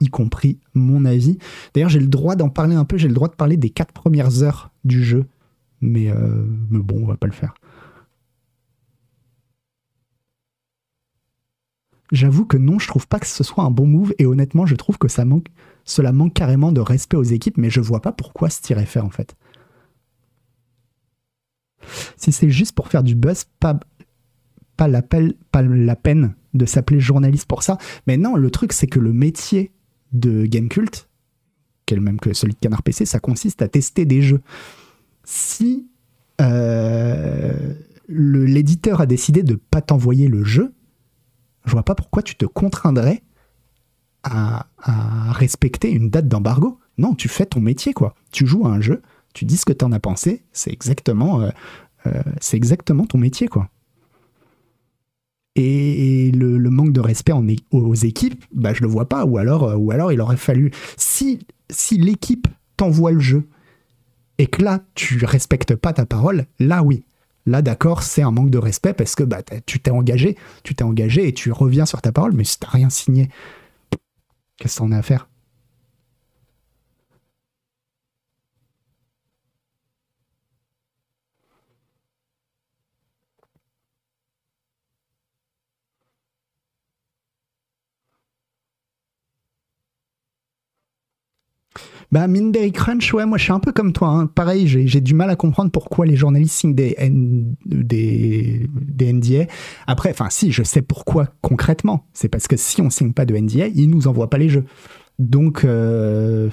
y compris mon avis. D'ailleurs, j'ai le droit d'en parler un peu, j'ai le droit de parler des quatre premières heures du jeu. Mais, mais bon, on va pas le faire. J'avoue que non, je trouve pas que ce soit un bon move et honnêtement, je trouve que cela manque carrément de respect aux équipes, mais je vois pas pourquoi se tirer faire en fait. Si c'est juste pour faire du buzz, pas, la peine de s'appeler journaliste pour ça. Mais non, le truc, c'est que le métier de Gamecult, qui est le même que celui de Canard PC, ça consiste à tester des jeux. Si euh, l'éditeur a décidé de pas t'envoyer le jeu, je vois pas pourquoi tu te contraindrais à, respecter une date d'embargo. Non, tu fais ton métier, quoi. Tu joues à un jeu, tu dis ce que t'en as pensé, c'est exactement, euh, euh, c'est exactement ton métier, quoi. Et le, manque de respect en aux équipes, bah, je le vois pas. Ou alors, euh, ou alors il aurait fallu. Si, si l'équipe t'envoie le jeu et que là, tu respectes pas ta parole, là, oui. Là, d'accord, c'est un manque de respect parce que bah, tu t'es engagé, tu t'es engagé et tu reviens sur ta parole, mais si t'as rien signé, qu'est-ce que t'en as à faire? Bah, Minberry Crunch, ouais, moi je suis un peu comme toi. hein. Pareil, j'ai du mal à comprendre pourquoi les journalistes signent des, N- des NDA. Après, enfin, si, je sais pourquoi concrètement. C'est parce que si on signe pas de NDA, ils nous envoient pas les jeux. Donc, euh,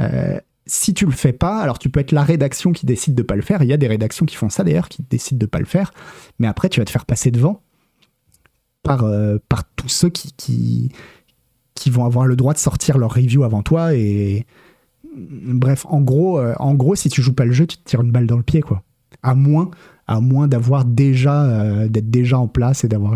euh, si tu le fais pas, alors tu peux être la rédaction qui décide de pas le faire. Il y a des rédactions qui font ça d'ailleurs, qui décident de pas le faire. Mais après, tu vas te faire passer devant par, euh, par tous ceux qui, qui, qui vont avoir le droit de sortir leur review avant toi et bref, en gros, euh, en gros, si tu joues pas le jeu, tu te tires une balle dans le pied, quoi. À moins, à moins d'avoir déjà, euh, d'être déjà en place et d'avoir.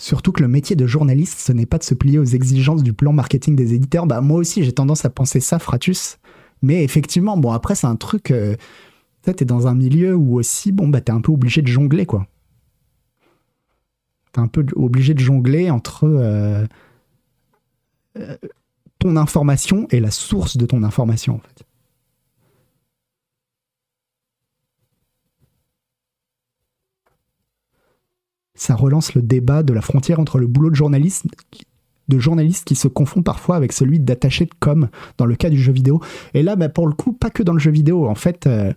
Surtout que le métier de journaliste, ce n'est pas de se plier aux exigences du plan marketing des éditeurs. Bah moi aussi, j'ai tendance à penser ça, Fratus. Mais effectivement, bon après, c'est un truc. Euh, t'es dans un milieu où aussi, bon bah t'es un peu obligé de jongler, quoi t'es un peu obligé de jongler entre euh, euh, ton information et la source de ton information en fait. Ça relance le débat de la frontière entre le boulot de journaliste qui se confond parfois avec celui d'attaché de com dans le cas du jeu vidéo. Et là, bah, pour le coup, pas que dans le jeu vidéo. En fait, euh,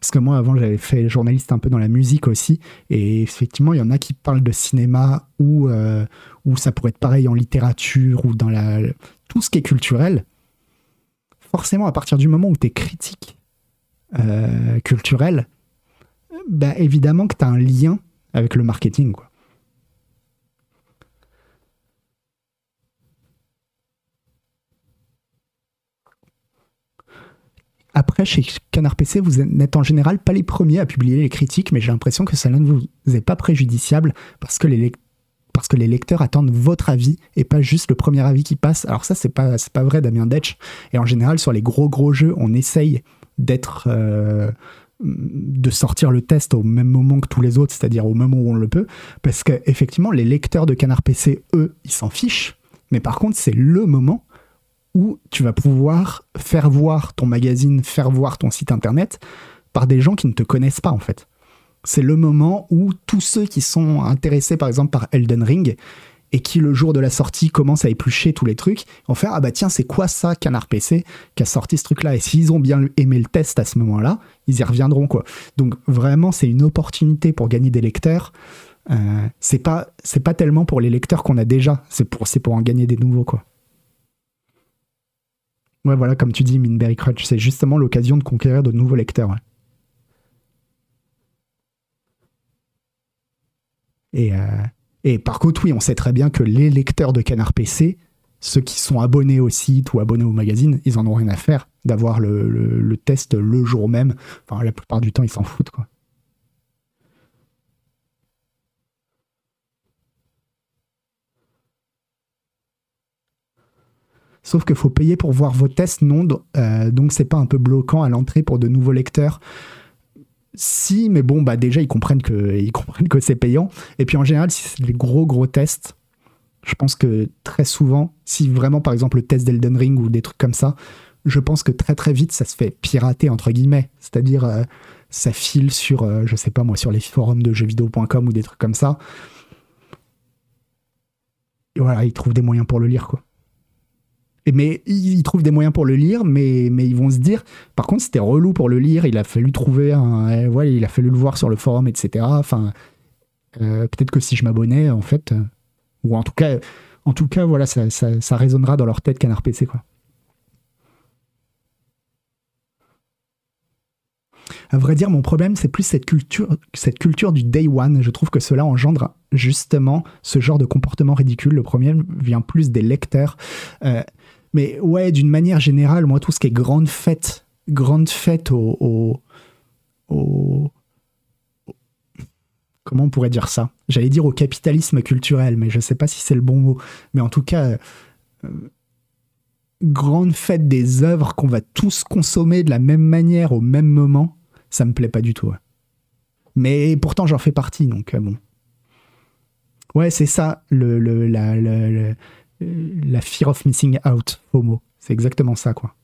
parce que moi, avant, j'avais fait journaliste un peu dans la musique aussi. Et effectivement, il y en a qui parlent de cinéma ou, euh, ou ça pourrait être pareil en littérature ou dans la, tout ce qui est culturel. Forcément, à partir du moment où tu es critique euh, culturel, bah, évidemment que tu as un lien avec le marketing. Quoi. Après, chez Canard PC, vous n'êtes en général pas les premiers à publier les critiques, mais j'ai l'impression que cela ne vous est pas préjudiciable parce que les, parce que les lecteurs attendent votre avis et pas juste le premier avis qui passe. Alors ça, c'est pas, pas vrai, Damien Detch. Et en général, sur les gros gros jeux, on essaye d'être, euh, de sortir le test au même moment que tous les autres, c'est-à-dire au moment où on le peut, parce que effectivement, les lecteurs de Canard PC, eux, ils s'en fichent. Mais par contre, c'est le moment où tu vas pouvoir faire voir ton magazine, faire voir ton site internet par des gens qui ne te connaissent pas en fait. C'est le moment où tous ceux qui sont intéressés par exemple par Elden Ring, et qui le jour de la sortie commence à éplucher tous les trucs, vont faire ah bah tiens c'est quoi ça Canard PC qui a sorti ce truc là et s'ils ont bien aimé le test à ce moment-là, ils y reviendront quoi. Donc vraiment c'est une opportunité pour gagner des lecteurs. Euh, c'est pas pas tellement pour les lecteurs qu'on a déjà, c'est pour c'est pour en gagner des nouveaux quoi. Ouais voilà comme tu dis Minberry Crutch, c'est justement l'occasion de conquérir de nouveaux lecteurs. euh, et par contre, oui, on sait très bien que les lecteurs de Canard PC, ceux qui sont abonnés au site ou abonnés au magazine, ils en ont rien à faire d'avoir le, le- le test le jour même. Enfin, la plupart du temps, ils s'en foutent, quoi. Sauf qu'il faut payer pour voir vos tests, non euh, Donc, c'est pas un peu bloquant à l'entrée pour de nouveaux lecteurs si, mais bon, bah déjà, ils comprennent que, ils comprennent que c'est payant. Et puis en général, si c'est des gros, gros tests, je pense que très souvent, si vraiment, par exemple, le test d'Elden Ring ou des trucs comme ça, je pense que très, très vite, ça se fait pirater, entre guillemets. C'est-à-dire, euh, ça file sur, euh, je sais pas moi, sur les forums de jeuxvideo.com ou des trucs comme ça. Et voilà, ils trouvent des moyens pour le lire, quoi. Mais ils trouvent des moyens pour le lire, mais, mais ils vont se dire, par contre, c'était relou pour le lire, il a fallu trouver un. euh, ouais, il a fallu le voir sur le forum, etc. Enfin, euh, peut-être que si je m'abonnais, en fait, euh, ou en tout cas, en tout cas, voilà, ça, ça, ça résonnera dans leur tête Canard PC, quoi. À vrai dire, mon problème, c'est plus cette culture, cette culture du day one. Je trouve que cela engendre justement ce genre de comportement ridicule. Le premier vient plus des lecteurs. Euh, mais ouais, d'une manière générale, moi, tout ce qui est grande fête, grande fête au, au- Comment on pourrait dire ça? J'allais dire au capitalisme culturel, mais je sais pas si c'est le bon mot. Mais en tout cas, euh, grande fête des œuvres qu'on va tous consommer de la même manière au même moment, ça me plaît pas du tout. Mais pourtant, j'en fais partie, donc euh, bon. Ouais, c'est ça, le, le- la, la- la- fear of missing out, FOMO. C'est exactement ça, quoi.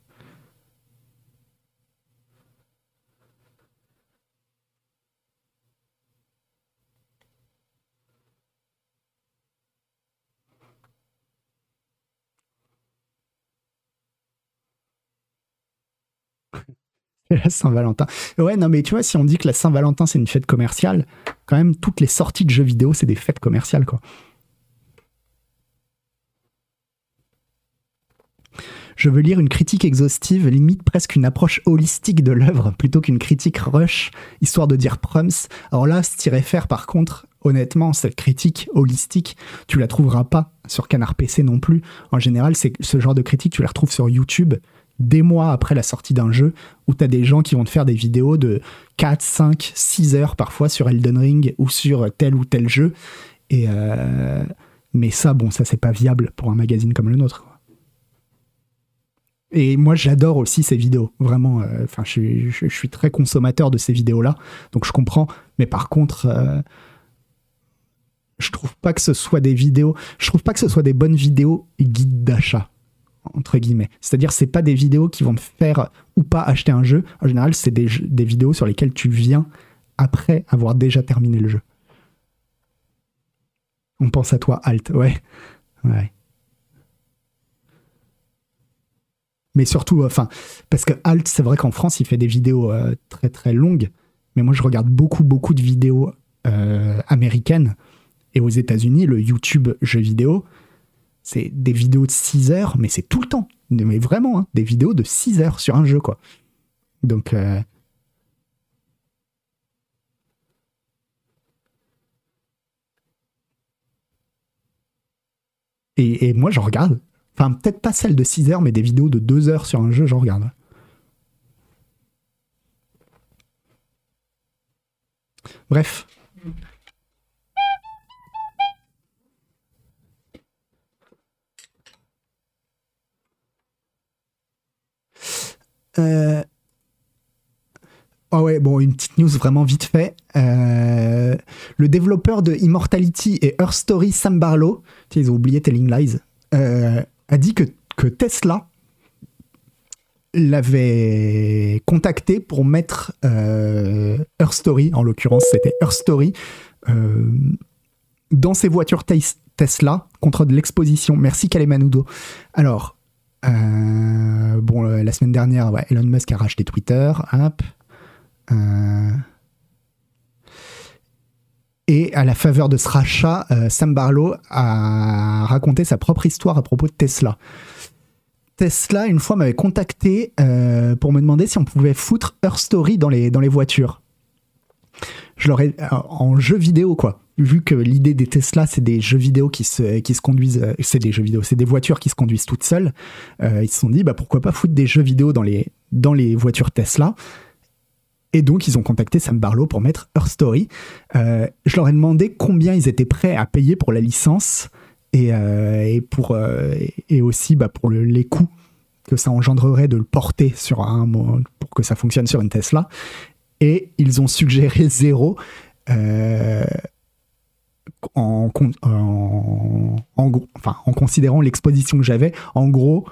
La Saint-Valentin. Ouais, non, mais tu vois, si on dit que la Saint-Valentin, c'est une fête commerciale, quand même, toutes les sorties de jeux vidéo, c'est des fêtes commerciales, quoi. Je veux lire une critique exhaustive, limite presque une approche holistique de l'œuvre, plutôt qu'une critique rush, histoire de dire prums. Alors là, t'y faire par contre, honnêtement, cette critique holistique, tu la trouveras pas sur Canard PC non plus. En général, c'est ce genre de critique, tu la retrouves sur YouTube des mois après la sortie d'un jeu, où t'as des gens qui vont te faire des vidéos de 4, 5, 6 heures parfois sur Elden Ring ou sur tel ou tel jeu. Et euh, Mais ça, bon, ça c'est pas viable pour un magazine comme le nôtre. Et moi, j'adore aussi ces vidéos. Vraiment, euh, enfin, je, suis- très consommateur de ces vidéos-là, donc je comprends. Mais par contre, euh, je trouve pas que ce soit des vidéos. Je trouve pas que ce soit des bonnes vidéos guides d'achat entre guillemets. C'est-à-dire, c'est pas des vidéos qui vont te faire ou pas acheter un jeu. En général, c'est des vidéos sur lesquelles tu viens après avoir déjà terminé le jeu. On pense à toi, Alt, ouais. Ouais. Mais surtout, euh, enfin, parce que Alt, c'est vrai qu'en France, il fait des vidéos euh, très très longues. Mais moi, je regarde beaucoup beaucoup de vidéos euh, américaines. Et aux États-Unis, le YouTube jeux vidéo, c'est des vidéos de 6 heures, mais c'est tout le temps. Mais vraiment, hein, des vidéos de 6 heures sur un jeu, quoi. Donc. euh, Et, et moi, j'en regarde. Enfin, peut-être pas celle de 6 heures, mais des vidéos de 2 heures sur un jeu, j'en regarde. Bref. Euh... Oh ouais, bon, une petite news vraiment vite fait. Euh, Le développeur de Immortality et Earth Story, Sam Barlow, ils ont oublié Telling Lies, euh, a dit que, que Tesla l'avait contacté pour mettre euh, Earth Story, en l'occurrence c'était Earth Story, euh, dans ses voitures Tes- Tesla contre de l'exposition. Merci Kalemanudo. Alors, euh, bon, la semaine dernière, Elon Musk a racheté Twitter. Hop. Et à la faveur de ce rachat, euh, Sam Barlow a raconté sa propre histoire à propos de Tesla. Tesla, une fois, m'avait contacté euh, pour me demander si on pouvait foutre Her Story dans les, dans les voitures. Je leur ai, euh, en jeu vidéo, quoi. Vu que l'idée des Tesla, c'est des jeux vidéo qui se, qui se conduisent, c'est des jeux vidéo, c'est des voitures qui se conduisent toutes seules. ils se sont dit, bah, pourquoi pas foutre des jeux vidéo dans les, dans les voitures Tesla? Et donc, ils ont contacté Sam Barlow pour mettre Her Story. Euh, je leur ai demandé combien ils étaient prêts à payer pour la licence et, euh, pour, euh, et aussi bah, pour le- les coûts que ça engendrerait de le porter sur un pour que ça fonctionne sur une Tesla. Et ils ont suggéré zéro en, en, enfin, en considérant l'exposition que j'avais. En gros,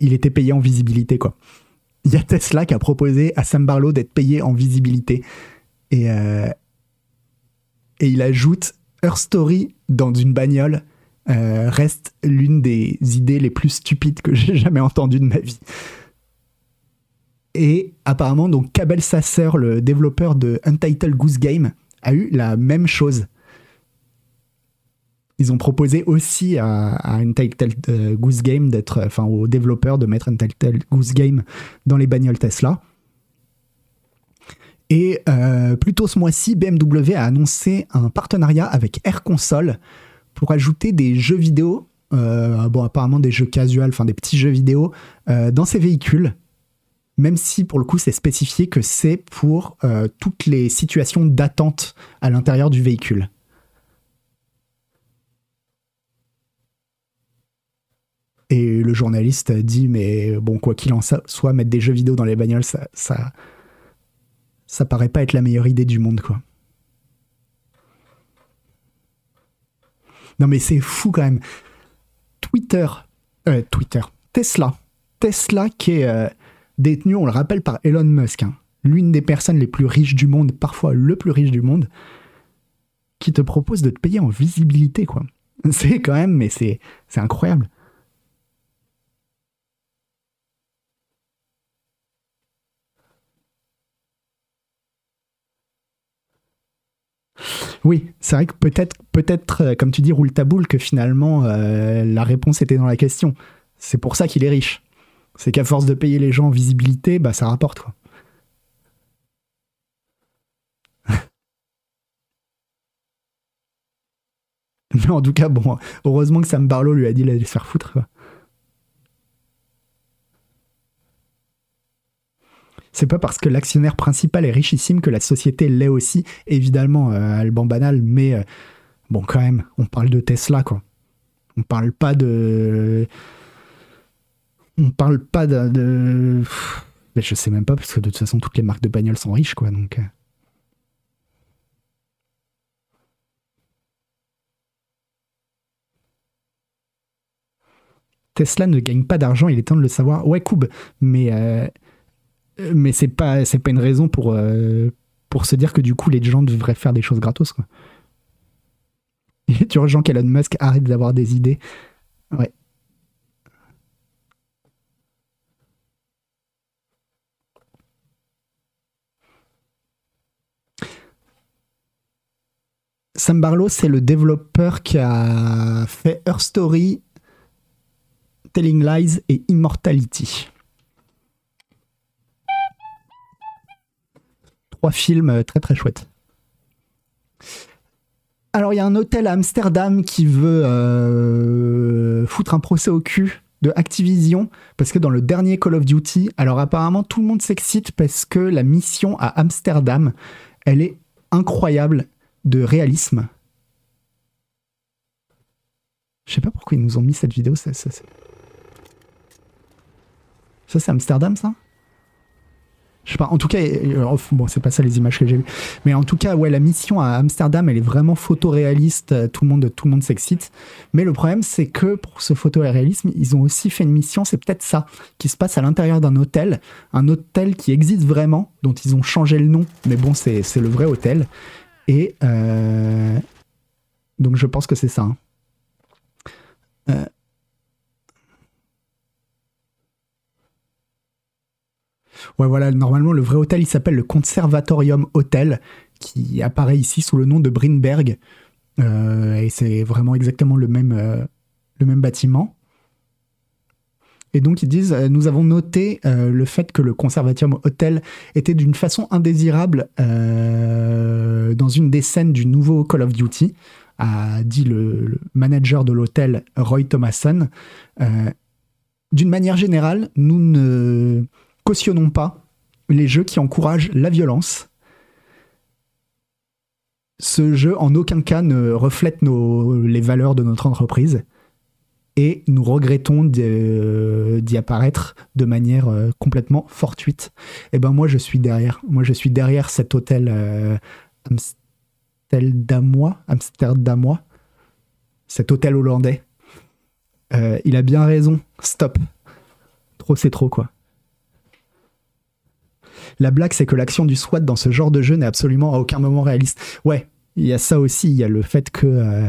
il était payé en visibilité. quoi. Il y a Tesla qui a proposé à Sam Barlow d'être payé en visibilité. Et, euh, il ajoute Her Story dans une bagnole euh, reste l'une des idées les plus stupides que j'ai jamais entendues de ma vie. Et apparemment, donc Cabel Sasser, le développeur de Untitled Goose Game, a eu la même chose. Ils ont proposé aussi à, euh, Goose Game d'être, enfin aux développeurs de mettre Untitled Goose Game dans les bagnoles Tesla. Et euh, plus tôt ce mois-ci, BMW a annoncé un partenariat avec Air Console pour ajouter des jeux vidéo, euh, bon apparemment des jeux casual, enfin des petits jeux vidéo euh, dans ces véhicules, même si pour le coup c'est spécifié que c'est pour toutes les situations d'attente à l'intérieur du véhicule. Et le journaliste dit mais bon quoi qu'il en so- soit mettre des jeux vidéo dans les bagnoles ça ça paraît pas être la meilleure idée du monde quoi. Non mais c'est fou quand même. Twitter, euh, Twitter, Tesla, Tesla qui est euh, détenu, on le rappelle, par Elon Musk, hein. l'une des personnes les plus riches du monde, parfois le plus riche du monde, qui te propose de te payer en visibilité quoi. C'est quand même, mais c'est incroyable. Oui, c'est vrai que peut-être, peut-être, euh, comme tu dis, roule ta boule, que finalement euh, la réponse était dans la question. C'est pour ça qu'il est riche. C'est qu'à force de payer les gens en visibilité, bah ça rapporte. Mais en tout cas, bon, heureusement que Sam Barlow lui a dit d'aller se faire foutre. quoi. C'est pas parce que l'actionnaire principal est richissime que la société l'est aussi. Évidemment, euh, Alban banal, mais euh, bon, quand même, on parle de Tesla, quoi. On parle pas de. On parle pas de. mais je sais même pas, parce que de toute façon, toutes les marques de bagnoles sont riches, quoi. Donc. euh. Tesla ne gagne pas d'argent, il est temps de le savoir. Ouais, Koub, mais. euh, mais c'est pas c'est pas une raison pour euh, pour se dire que du coup les gens devraient faire des choses gratos quoi. Tu rejoins qu'Elon Musk arrête d'avoir des idées. Ouais. Sam Barlow, c'est le développeur qui a fait Her Story, Telling Lies et Immortality. Trois films euh, très très chouettes. Alors il y a un hôtel à Amsterdam qui veut euh, foutre un procès au cul de Activision parce que dans le dernier Call of Duty, alors apparemment tout le monde s'excite parce que la mission à Amsterdam, elle est incroyable de réalisme. Je sais pas pourquoi ils nous ont mis cette vidéo. Ça, c'est Amsterdam, ça? Je sais pas. En tout cas, euh, bon, c'est pas ça les images que j'ai vues. Mais en tout cas, ouais, la mission à Amsterdam, elle est vraiment photoréaliste. euh, Tout le monde, monde s'excite. Mais le problème, c'est que pour ce photoréalisme, ils ont aussi fait une mission. C'est peut-être ça qui se passe à l'intérieur d'un hôtel, un hôtel qui existe vraiment, dont ils ont changé le nom. Mais bon, c'est c'est le vrai hôtel. Et euh, donc, je pense que c'est ça. hein. Euh. Ouais, voilà, normalement, le vrai hôtel, il s'appelle le Conservatorium Hotel, qui apparaît ici sous le nom de Brinberg. Euh, et c'est vraiment exactement le même, euh, le même bâtiment. Et donc ils disent, euh, nous avons noté le fait que le Conservatorium Hotel était d'une façon indésirable dans une des scènes du nouveau Call of Duty, a dit le, le manager de l'hôtel Roy Thomason. D'une manière générale, nous ne cautionnons pas les jeux qui encouragent la violence. Ce jeu en aucun cas ne reflète les valeurs de notre entreprise et nous regrettons d'y d'y apparaître de manière euh, complètement fortuite. Et ben moi je suis derrière, moi je suis derrière cet hôtel euh, Amsterdamois, Amsterdamois, cet hôtel hollandais. Euh, il a bien raison, stop. Trop c'est trop quoi. La blague, c'est que l'action du SWAT dans ce genre de jeu n'est absolument à aucun moment réaliste. Ouais, il y a ça aussi, il y a le fait que euh,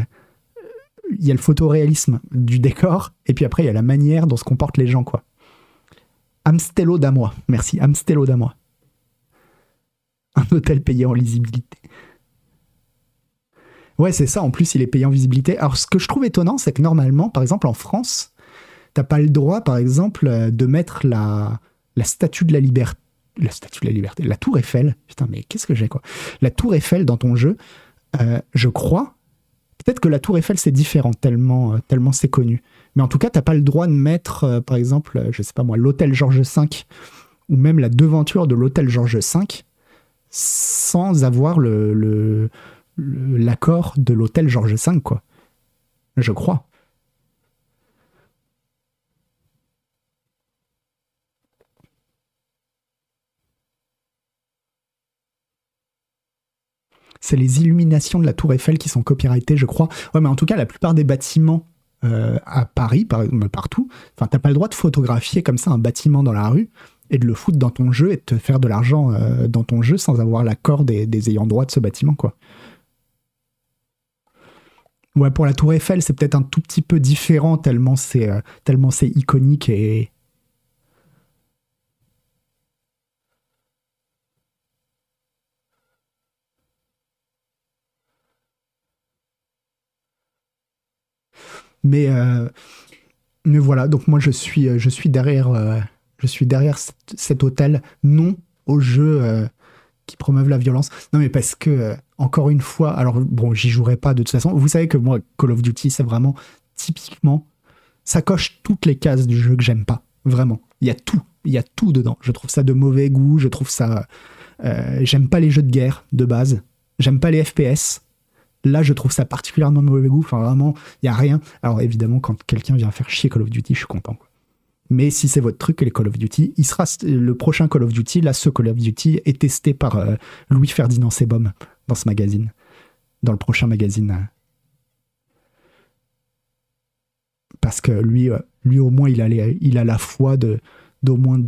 il y a le photoréalisme du décor, et puis après, il y a la manière dont se comportent les gens, quoi. Amstello d'Amois. Merci, Amstello d'Amois. Un hôtel payé en lisibilité. Ouais, c'est ça. En plus, il est payé en visibilité. Alors, ce que je trouve étonnant, c'est que normalement, par exemple, en France, t'as pas le droit, par exemple, euh, de mettre la, la statue de la liberté. La statue de la liberté. La tour Eiffel. Putain, mais qu'est-ce que j'ai, quoi? La tour Eiffel dans ton jeu, euh, je crois. Peut-être que la tour Eiffel, c'est différent, tellement, euh, tellement c'est connu. Mais en tout cas, t'as pas le droit de mettre, euh, par exemple, je sais pas moi, l'hôtel Georges V ou même la devanture de l'hôtel Georges V sans avoir le- l'accord de l'hôtel Georges V, quoi. Je crois. C'est les illuminations de la tour Eiffel qui sont copyrightées, je crois. Ouais, mais en tout cas, la plupart des bâtiments euh, à Paris, par, partout, enfin, t'as pas le droit de photographier comme ça un bâtiment dans la rue et de le foutre dans ton jeu et de te faire de l'argent euh, dans ton jeu sans avoir l'accord des, des ayants droit de ce bâtiment, quoi. Ouais, pour la Tour Eiffel, c'est peut-être un tout petit peu différent tellement c'est euh, tellement c'est iconique et mais euh, mais voilà. Donc moi je suis euh, je suis derrière euh, je suis derrière cet, hôtel, non aux jeux qui promeuvent la violence. Non mais parce que encore une fois, alors bon, j'y jouerai pas de toute façon. Vous savez que moi Call of Duty, c'est vraiment typiquement ça coche toutes les cases du jeu que j'aime pas. Vraiment, il y a tout, il y a tout dedans. Je trouve ça de mauvais goût, je trouve ça j'aime pas les jeux de guerre de base, j'aime pas les FPS. Là, je trouve ça particulièrement de mauvais goût. Enfin, vraiment, il y a rien. Alors, évidemment, quand quelqu'un vient faire chier Call of Duty, je suis content. Mais si c'est votre truc, les Call of Duty, il sera le prochain Call of Duty. Là, ce Call of Duty est testé par euh, Louis Ferdinand Sebom dans ce magazine, dans le prochain magazine. Parce que lui, euh, lui au moins, il a, la foi d'au moins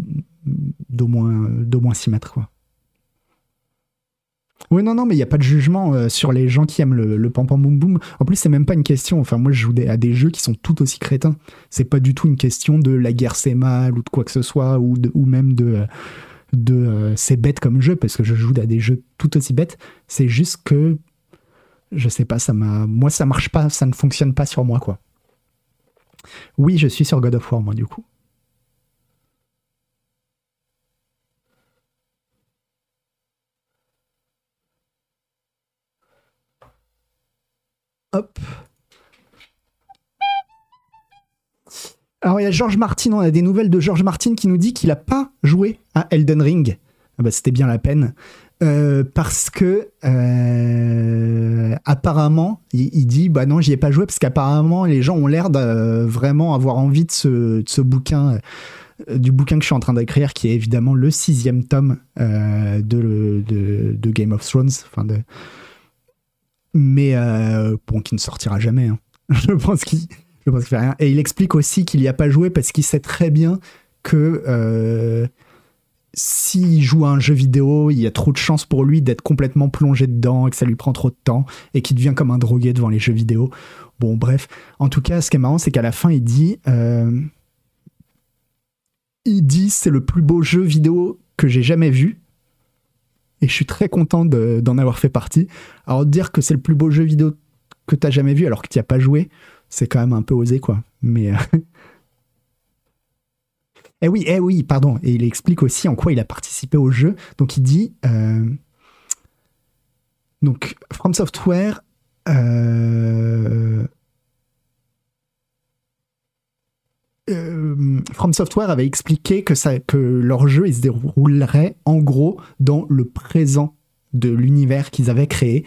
d'au moins d'au moins s'y mettre quoi. Oui, non, non, mais il n'y a pas de jugement euh, sur les gens qui aiment le, le pam pam boum boum. En plus, c'est même pas une question. Enfin, moi, je joue à des jeux qui sont tout aussi crétins. C'est pas du tout une question de la guerre c'est mal ou de quoi que ce soit, ou, ou même de, de euh, c'est bête comme jeu, parce que je joue à des jeux tout aussi bêtes. C'est juste que, je sais pas, ça m'a. Moi, ça marche pas, ça ne fonctionne pas sur moi, quoi. Oui, je suis sur God of War, moi, du coup. Alors il y a George Martin, on a des nouvelles de George Martin qui nous dit qu'il n'a pas joué à Elden Ring. Ah bah, C'était bien la peine. Euh, parce que euh, apparemment, il, dit bah non, j'y ai pas joué parce qu'apparemment les gens ont l'air de vraiment avoir envie de ce, bouquin, euh, du bouquin que je suis en train d'écrire, qui est évidemment le sixième tome de, Game of Thrones, mais euh, bon, qui ne sortira jamais. hein. Je pense qu'il je fait rien. Et il explique aussi qu'il n'y a pas joué parce qu'il sait très bien que euh, s'il joue à un jeu vidéo, il y a trop de chances pour lui d'être complètement plongé dedans et que ça lui prend trop de temps et qu'il devient comme un drogué devant les jeux vidéo. Bon, bref. En tout cas, ce qui est marrant, c'est qu'à la fin, il dit. euh, il dit c'est le plus beau jeu vidéo que j'ai jamais vu. Et je suis très content de- d'en avoir fait partie. Alors, dire que c'est le plus beau jeu vidéo que t'as jamais vu alors que tu as pas joué, c'est quand même un peu osé, quoi. Mais. euh, Eh oui, eh oui, pardon. Et il explique aussi en quoi il a participé au jeu. Donc il dit. euh, Donc, From Software. euh, euh, From Software avait expliqué que, leur jeu se déroulerait en gros dans le présent de l'univers qu'ils avaient créé.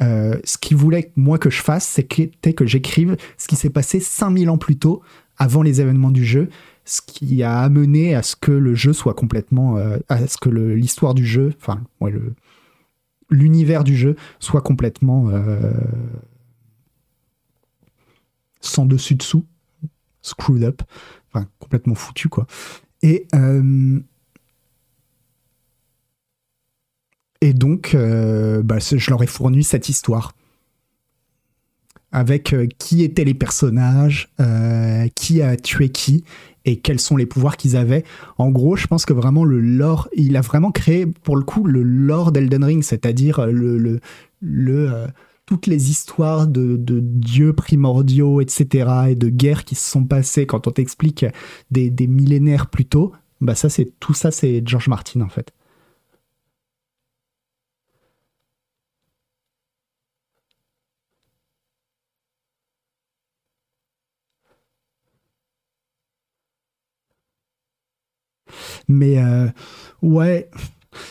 Euh, ce qu'ils voulaient moi que je fasse, c'était que j'écrive ce qui s'est passé 5000 ans plus tôt, avant les événements du jeu, ce qui a amené à ce que le jeu soit complètement, euh, à ce que l'histoire du jeu, enfin, ouais, l'univers du jeu soit complètement sans dessus dessous, screwed up, enfin complètement foutu quoi. Et euh, et donc, euh, bah, je leur ai fourni cette histoire avec euh, qui étaient les personnages, qui a tué qui et quels sont les pouvoirs qu'ils avaient. En gros, je pense que vraiment le lore, il a vraiment créé pour le coup le lore d'Elden Ring, c'est-à-dire le, le, toutes les histoires de, dieux primordiaux, etc., et de guerres qui se sont passées quand on t'explique des, des millénaires plus tôt. Bah ça, c'est tout ça, c'est George Martin en fait. Mais euh, ouais,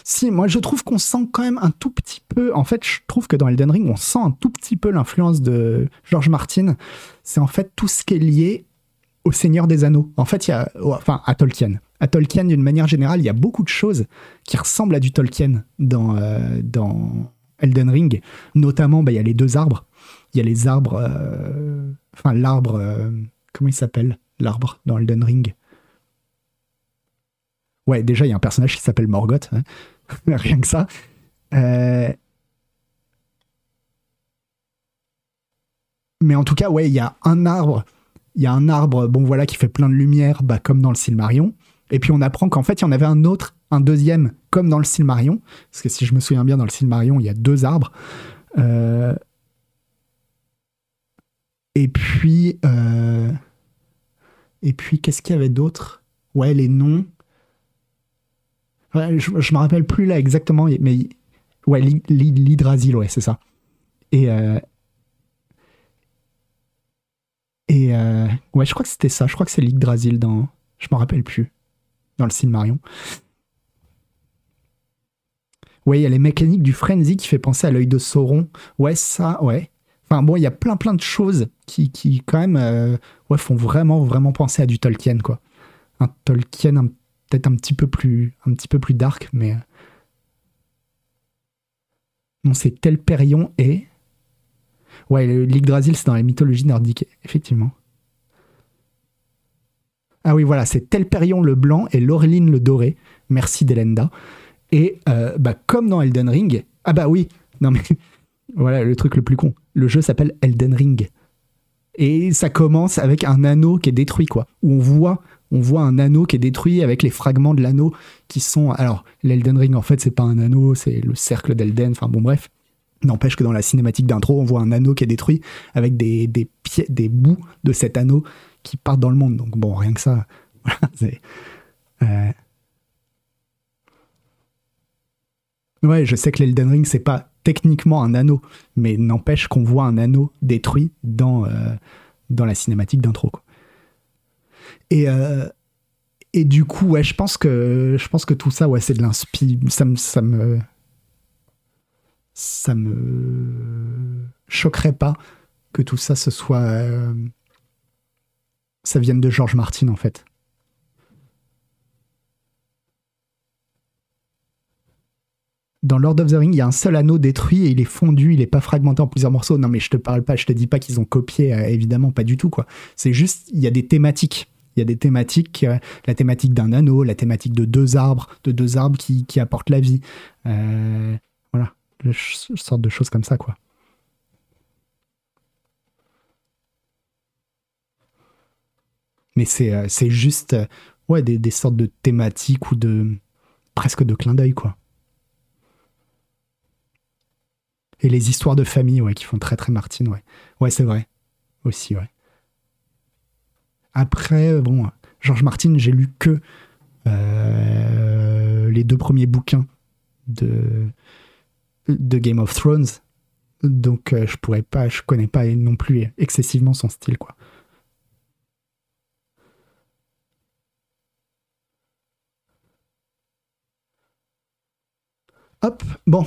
si, moi je trouve qu'on sent quand même un tout petit peu. En fait, je trouve que dans Elden Ring, on sent un tout petit peu l'influence de George Martin. C'est en fait tout ce qui est lié au Seigneur des Anneaux. En fait, il y a. Enfin, à Tolkien. À Tolkien, d'une manière générale, il y a beaucoup de choses qui ressemblent à du Tolkien dans, euh, dans Elden Ring. Notamment, bah, il y a les deux arbres. Il y a les arbres. euh, Enfin, l'arbre. euh, comment il s'appelle? L'arbre dans Elden Ring. Ouais, déjà, il y a un personnage qui s'appelle Morgoth. hein. Rien que ça. Euh, Mais en tout cas, ouais, il y a un arbre. Il y a un arbre, bon voilà, qui fait plein de lumière, bah, comme dans le Silmarion. Et puis on apprend qu'en fait, il y en avait un autre, un deuxième, comme dans le Silmarion. Parce que si je me souviens bien, dans le Silmarion, il y a deux arbres. Euh, Et puis, euh, et puis, qu'est-ce qu'il y avait d'autre? Ouais, les noms. Je, je me rappelle plus là exactement, mais ouais, l'Hy- l'Hy- l'Hydrasil, ouais, c'est ça. Et euh, et euh, ouais, je crois que c'était ça. Je crois que c'est l'Yggdrasil dans. Je m'en rappelle plus. Dans le Silmarion. Ouais, il y a les mécaniques du frenzy qui fait penser à l'œil de Sauron. Ouais, ça, ouais. Enfin bon, il y a plein plein de choses qui, qui quand même euh, ouais, font vraiment vraiment penser à du Tolkien quoi. Un Tolkien un- peut-être un petit peu plus dark, mais euh, non, c'est Telperion et ouais, l'Yggdrasil c'est dans la mythologie nordique effectivement. Ah oui, voilà, c'est Telperion le blanc et Laureline le doré. Merci Delenda. Et euh, bah, comme dans Elden Ring, ah bah oui, non mais voilà le truc le plus con. Le jeu s'appelle Elden Ring. Et ça commence avec un anneau qui est détruit, quoi. Où on voit, on voit un anneau qui est détruit avec les fragments de l'anneau qui sont. Alors, l'Elden Ring, en fait, c'est pas un anneau, c'est le cercle d'Elden. Enfin, bon, bref. N'empêche que dans la cinématique d'intro, on voit un anneau qui est détruit avec des, des, des bouts de cet anneau qui partent dans le monde. Donc, bon, rien que ça. Euh, Ouais, je sais que l'Elden Ring, c'est pas techniquement un anneau, mais n'empêche qu'on voit un anneau détruit dans, euh, dans la cinématique d'intro. quoi. Et, euh, et du coup, ouais, je pense que, je pense que tout ça, ouais, c'est de l'inspi. Ça me, ça me. Ça me choquerait pas que tout ça, ce soit. euh, ça vienne de George Martin, en fait. Dans Lord of the Ring, il y a un seul anneau détruit et il est fondu, il est pas fragmenté en plusieurs morceaux. Non, mais je te parle pas, je te dis pas qu'ils ont copié, euh, évidemment, pas du tout, quoi. C'est juste, il y a des thématiques. Il y a des thématiques, la thématique d'un anneau, la thématique de deux arbres, de deux arbres qui, qui apportent la vie. Euh, voilà, ch- sorte de choses comme ça, quoi. Mais c'est euh, juste euh, ouais, des, des sortes de thématiques ou de. presque de clin d'œil, quoi. Et les histoires de famille, ouais, qui font très très Martine, ouais. Ouais, c'est vrai. Aussi, ouais. Après, euh, bon, Georges Martin, j'ai lu que euh, les deux premiers bouquins de, Game of Thrones. Donc, euh, je pourrais pas, je connais pas non plus excessivement son style, quoi. Hop, bon.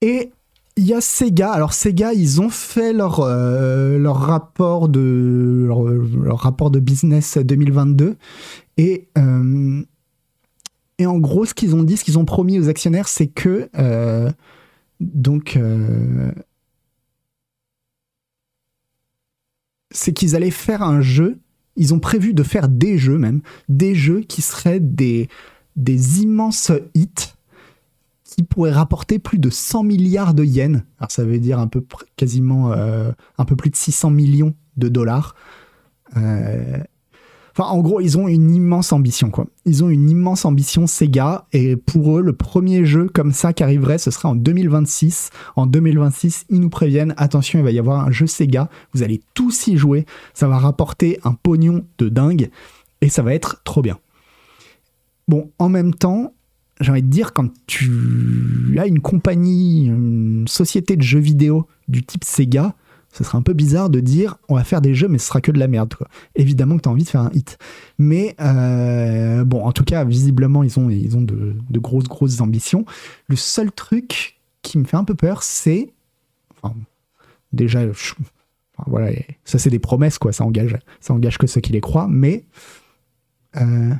Et il y a Sega. Alors Sega, ils ont fait leur, euh, leur, rapport, de, leur, rapport de business 2022. Et, euh, et en gros, ce qu'ils ont dit, ce qu'ils ont promis aux actionnaires, c'est que... euh, donc... c'est qu'ils allaient faire un jeu. Ils ont prévu de faire des jeux même. Des jeux qui seraient des, des immenses hits qui pourrait rapporter plus de 100 milliards de yens. Alors ça veut dire un peu quasiment euh, un peu plus de 600 millions de dollars. Euh, Enfin, en gros, ils ont une immense ambition, quoi. Ils ont une immense ambition, Sega, et pour eux, le premier jeu comme ça qui arriverait, ce serait en 2026. En 2026, ils nous préviennent, attention, il va y avoir un jeu Sega, vous allez tous y jouer, ça va rapporter un pognon de dingue, et ça va être trop bien. Bon, en même temps, j'ai envie de dire, quand tu as une compagnie, une société de jeux vidéo du type Sega, ce serait un peu bizarre de dire on va faire des jeux mais ce sera que de la merde. Évidemment que tu as envie de faire un hit. Mais euh, bon, en tout cas, visiblement, ils ont, ils ont de, grosses, grosses ambitions. Le seul truc qui me fait un peu peur, c'est... Déjà, voilà, ça c'est des promesses, quoi. Ça engage, ça engage que ceux qui les croient. Mais... euh,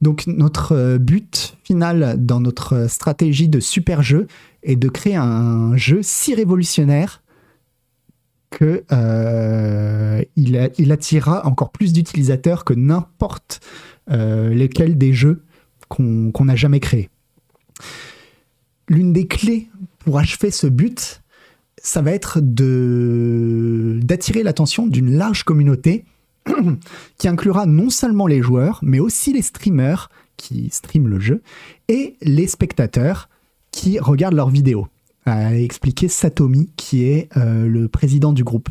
donc notre euh, but final dans notre stratégie de super jeu est de créer un jeu si révolutionnaire que euh, il, attirera encore plus d'utilisateurs que n'importe euh, lesquels des jeux qu'on n'a jamais créés. L'une des clés pour achever ce but, ça va être d'attirer l'attention d'une large communauté qui inclura non seulement les joueurs, mais aussi les streamers qui streament le jeu et les spectateurs qui regardent leurs vidéos. A expliqué Satomi, qui est euh, le président du groupe.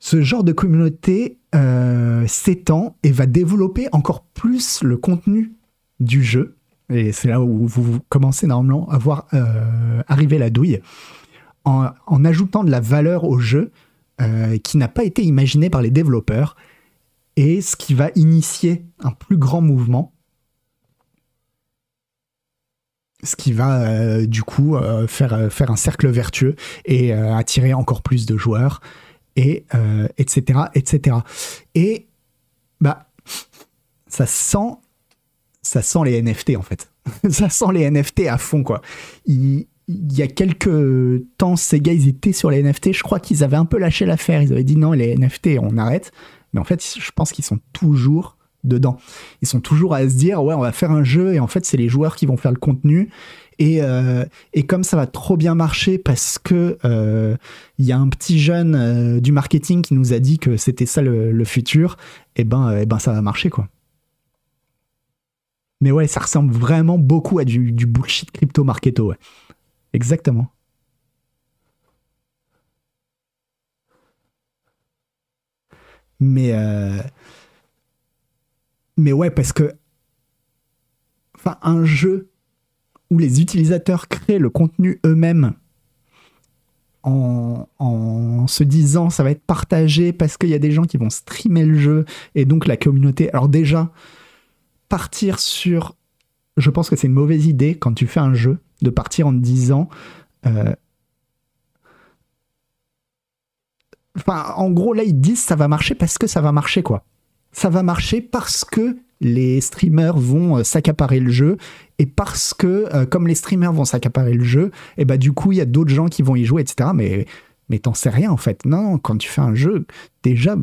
Ce genre de communauté euh, s'étend et va développer encore plus le contenu du jeu. Et c'est là où vous, commencez normalement à voir euh, arriver la douille. En ajoutant de la valeur au jeu euh, qui n'a pas été imaginé par les développeurs et ce qui va initier un plus grand mouvement. Ce qui va euh, du coup euh, faire, faire un cercle vertueux et attirer encore plus de joueurs et etc etc et bah ça sent ça sent les NFT en fait. Ça sent les NFT à fond quoi il y a quelques temps ces gars ils étaient sur les NFT je crois qu'ils avaient un peu lâché l'affaire ils avaient dit non les NFT on arrête mais en fait je pense qu'ils sont toujours dedans. Ils sont toujours à se dire ouais on va faire un jeu et en fait c'est les joueurs qui vont faire le contenu et, euh, et comme ça va trop bien marcher parce que euh, il y a un petit jeune euh, du marketing qui nous a dit que c'était ça le, futur et ben et ben ça va marcher quoi. Mais ouais ça ressemble vraiment beaucoup à du, bullshit crypto marketo ouais. Exactement. Mais euh, mais ouais, parce que. Enfin, un jeu où les utilisateurs créent le contenu eux-mêmes en, en se disant ça va être partagé parce qu'il y a des gens qui vont streamer le jeu et donc la communauté. Alors, déjà, partir sur. Je pense que c'est une mauvaise idée quand tu fais un jeu de partir en disant. euh, en gros, là, ils disent ça va marcher parce que ça va marcher, quoi. Ça va marcher parce que les streamers vont euh, s'accaparer le jeu et parce que euh, comme les streamers vont s'accaparer le jeu et bah du coup il y a d'autres gens qui vont y jouer etc mais t'en sais rien en fait. Non quand tu fais un jeu déjà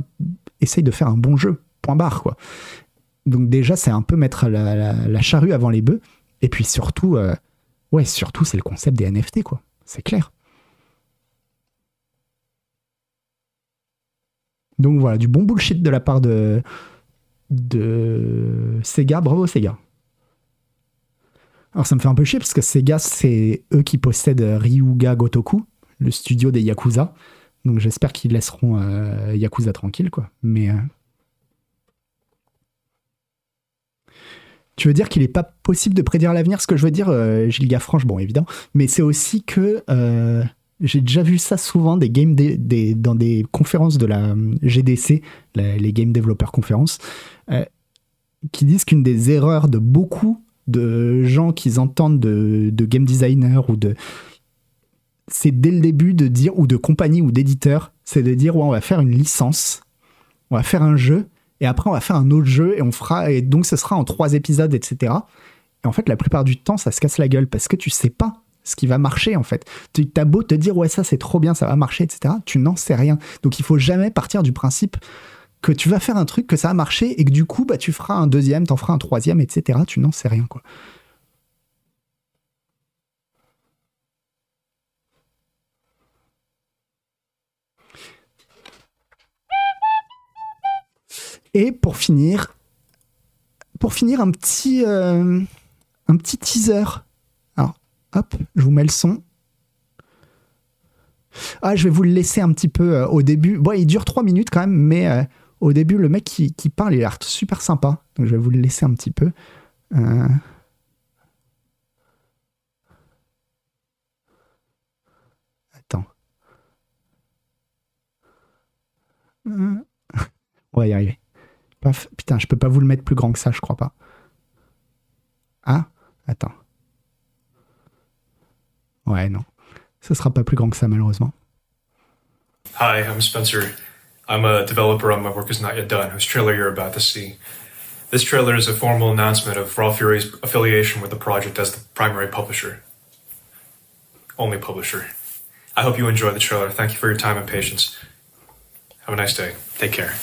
essaye de faire un bon jeu point barre quoi. Donc déjà c'est un peu mettre la, charrue avant les bœufs. Et puis surtout Ouais, surtout, c'est le concept des NFT, quoi. C'est clair. Donc voilà, du bon bullshit de la part de, Sega. Bravo Sega. Alors ça me fait un peu chier parce que Sega, c'est eux qui possèdent Ryuga Gotoku, le studio des Yakuza. Donc j'espère qu'ils laisseront euh, Yakuza tranquille, quoi. Mais. Euh, Tu veux dire qu'il n'est pas possible de prédire l'avenir Ce que je veux dire, euh, Gilles bon, évidemment. Mais c'est aussi que euh, j'ai déjà vu ça souvent des dans des conférences de la euh, GDC, les Game Developer Conference, euh, qui disent qu'une des erreurs de beaucoup de gens qu'ils entendent de, de game designers ou de c'est dès le début de dire ou de compagnie ou d'éditeur c'est de dire ouais, on va faire une licence on va faire un jeu et après on va faire un autre jeu et on fera et donc ce sera en trois épisodes etc et en fait la plupart du temps ça se casse la gueule parce que tu sais pas ce qui va marcher en fait tu as beau te dire ouais ça c'est trop bien ça va marcher etc tu n'en sais rien donc il faut jamais partir du principe que tu vas faire un truc, que ça a marché et que du coup, bah, tu feras un deuxième, t'en feras un troisième, etc. Tu n'en sais rien, quoi. Et pour finir, pour finir, un petit, euh, un petit teaser. Alors, hop, je vous mets le son. Ah, je vais vous le laisser un petit peu euh, au début. Bon, il dure trois minutes quand même, mais euh, au début, le mec qui, qui parle, il a l'air super sympa. Donc, je vais vous le laisser un petit peu. Attends. On va y arriver. Putain, je peux pas vous le mettre plus grand que ça, je crois pas. Ah, attends. Ouais, non. Ce sera pas plus grand que ça, malheureusement. Hi, I'm Spencer. I'm a developer on My Work Is Not Yet Done, whose trailer you're about to see. This trailer is a formal announcement of Raw Fury's affiliation with the project as the primary publisher. Only publisher. I hope you enjoy the trailer. Thank you for your time and patience. Have a nice day. Take care.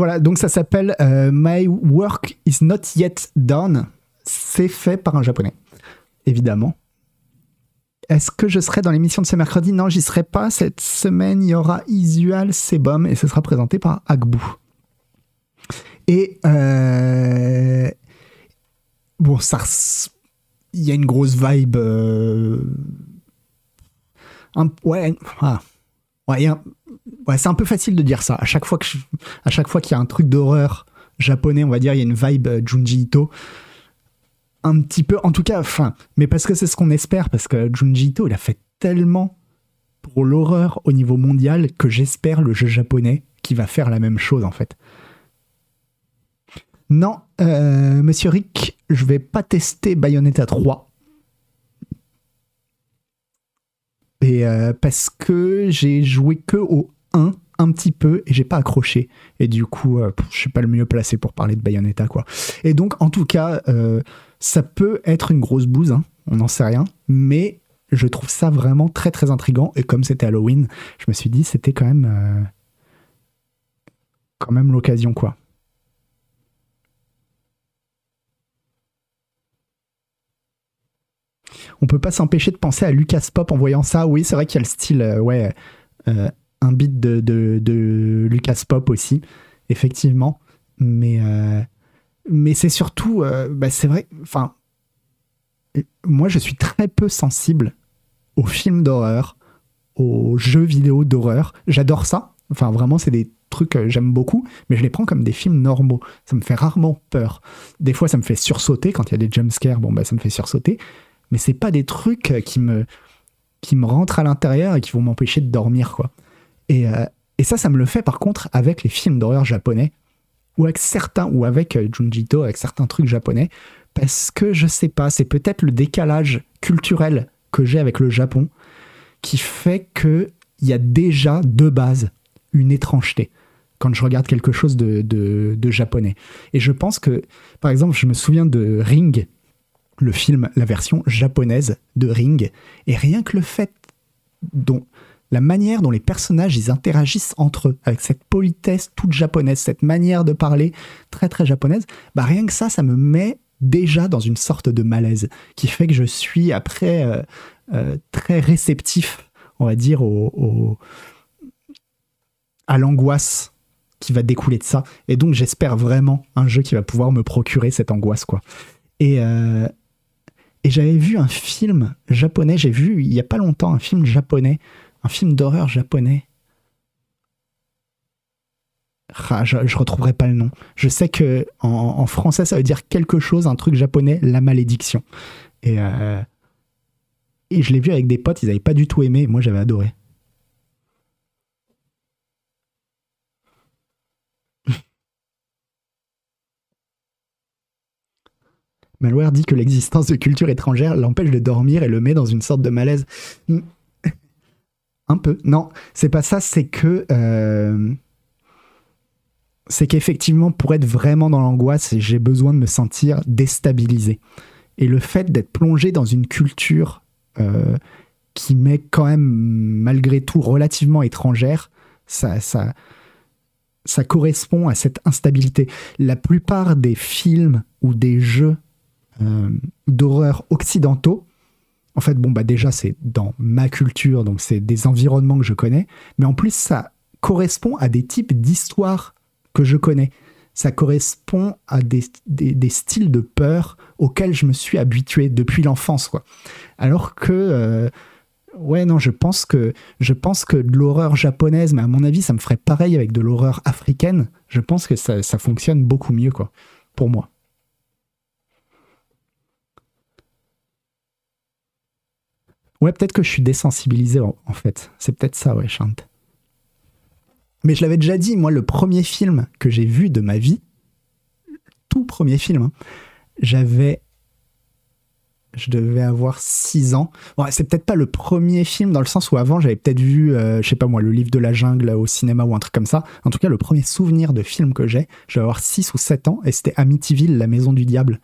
Voilà, donc ça s'appelle euh, My Work is Not Yet Done. C'est fait par un japonais, évidemment. Est-ce que je serai dans l'émission de ce mercredi? Non, j'y serai pas. Cette semaine, il y aura Isual Sebum et ce sera présenté par Agbu. Et euh, bon, ça, il y a une grosse vibe. euh, un- ouais, ah. ouais, il y a un- c'est un peu facile de dire ça. À chaque fois chaque fois qu'il y a un truc d'horreur japonais, on va dire, il y a une vibe euh, Junji Ito. Un petit peu, en tout cas, enfin, mais parce que c'est ce qu'on espère, parce que Junji Ito, il a fait tellement pour l'horreur au niveau mondial que j'espère le jeu japonais qui va faire la même chose en fait. Non, euh, monsieur Rick, je vais pas tester Bayonetta 3. Et euh, parce que j'ai joué que au 1 un petit peu et j'ai pas accroché. Et du coup, euh, je suis pas le mieux placé pour parler de Bayonetta quoi. Et donc, en tout cas, euh, ça peut être une grosse bouse, hein, on n'en sait rien, mais je trouve ça vraiment très très intrigant. Et comme c'était Halloween, je me suis dit c'était quand même euh, quand même l'occasion quoi. On peut pas s'empêcher de penser à Lucas Pop en voyant ça. Oui, c'est vrai qu'il y a le style, ouais, un beat de, Lucas Pop aussi, effectivement. Mais, euh, mais c'est surtout, euh, bah, c'est vrai, enfin, moi je suis très peu sensible aux films d'horreur, aux jeux vidéo d'horreur. J'adore ça. Enfin, vraiment, c'est des trucs que j'aime beaucoup, mais je les prends comme des films normaux. Ça me fait rarement peur. Des fois, ça me fait sursauter quand il y a des jumpscares. Bon, bah, ça me fait sursauter. Mais c'est pas des trucs qui me, qui me rentrent à l'intérieur et qui vont m'empêcher de dormir, quoi. Et, euh, et ça, ça me le fait par contre avec les films d'horreur japonais ou avec certains, ou avec euh, Junji Ito, avec certains trucs japonais, parce que je sais pas, c'est peut-être le décalage culturel que j'ai avec le Japon qui fait que il y a déjà de base une étrangeté quand je regarde quelque chose de, de, de japonais. Et je pense que, par exemple, je me souviens de Ring, le film, la version japonaise de Ring, et rien que le fait dont la manière dont les personnages ils interagissent entre eux, avec cette politesse toute japonaise, cette manière de parler très très japonaise, bah rien que ça, ça me met déjà dans une sorte de malaise qui fait que je suis après euh, euh, très réceptif, on va dire, au, à l'angoisse qui va découler de ça. Et donc j'espère vraiment un jeu qui va pouvoir me procurer cette angoisse, quoi. Et, euh, et j'avais vu un film japonais, j'ai vu il y a pas longtemps un film japonais, un film d'horreur japonais. Ah, je, je retrouverai pas le nom. Je sais que en, français ça veut dire quelque chose, un truc japonais, la malédiction. Et, euh, je l'ai vu avec des potes, ils avaient pas du tout aimé, moi j'avais adoré. Malware dit que l'existence de culture étrangère l'empêche de dormir et le met dans une sorte de malaise. Un peu. Non, c'est pas ça, c'est que. euh, c'est qu'effectivement, pour être vraiment dans l'angoisse, j'ai besoin de me sentir déstabilisé. Et le fait d'être plongé dans une culture euh, qui m'est quand même, malgré tout, relativement étrangère, ça, ça, ça correspond à cette instabilité. La plupart des films ou des jeux euh, d'horreur occidentaux, en fait, bon, bah déjà, c'est dans ma culture, donc c'est des environnements que je connais, mais en plus, ça correspond à des types d'histoires que je connais. Ça correspond à des, des- styles de peur auxquels je me suis habitué depuis l'enfance, quoi. Alors que, euh, ouais, non, je pense que je pense que de l'horreur japonaise, mais à mon avis, ça me ferait pareil avec de l'horreur africaine. Je pense que ça, ça fonctionne beaucoup mieux, quoi, pour moi. Ouais, peut-être que je suis désensibilisé en, fait. C'est peut-être ça, ouais, Chant. Mais je l'avais déjà dit, moi, le premier film que j'ai vu de ma vie, tout premier film, hein, j'avais. Je devais avoir 6 ans. Bon, c'est peut-être pas le premier film dans le sens où avant j'avais peut-être vu, euh, je sais pas moi, le livre de la jungle au cinéma ou un truc comme ça. En tout cas, le premier souvenir de film que j'ai, je devais avoir 6 ou 7 ans et c'était Amityville, la maison du diable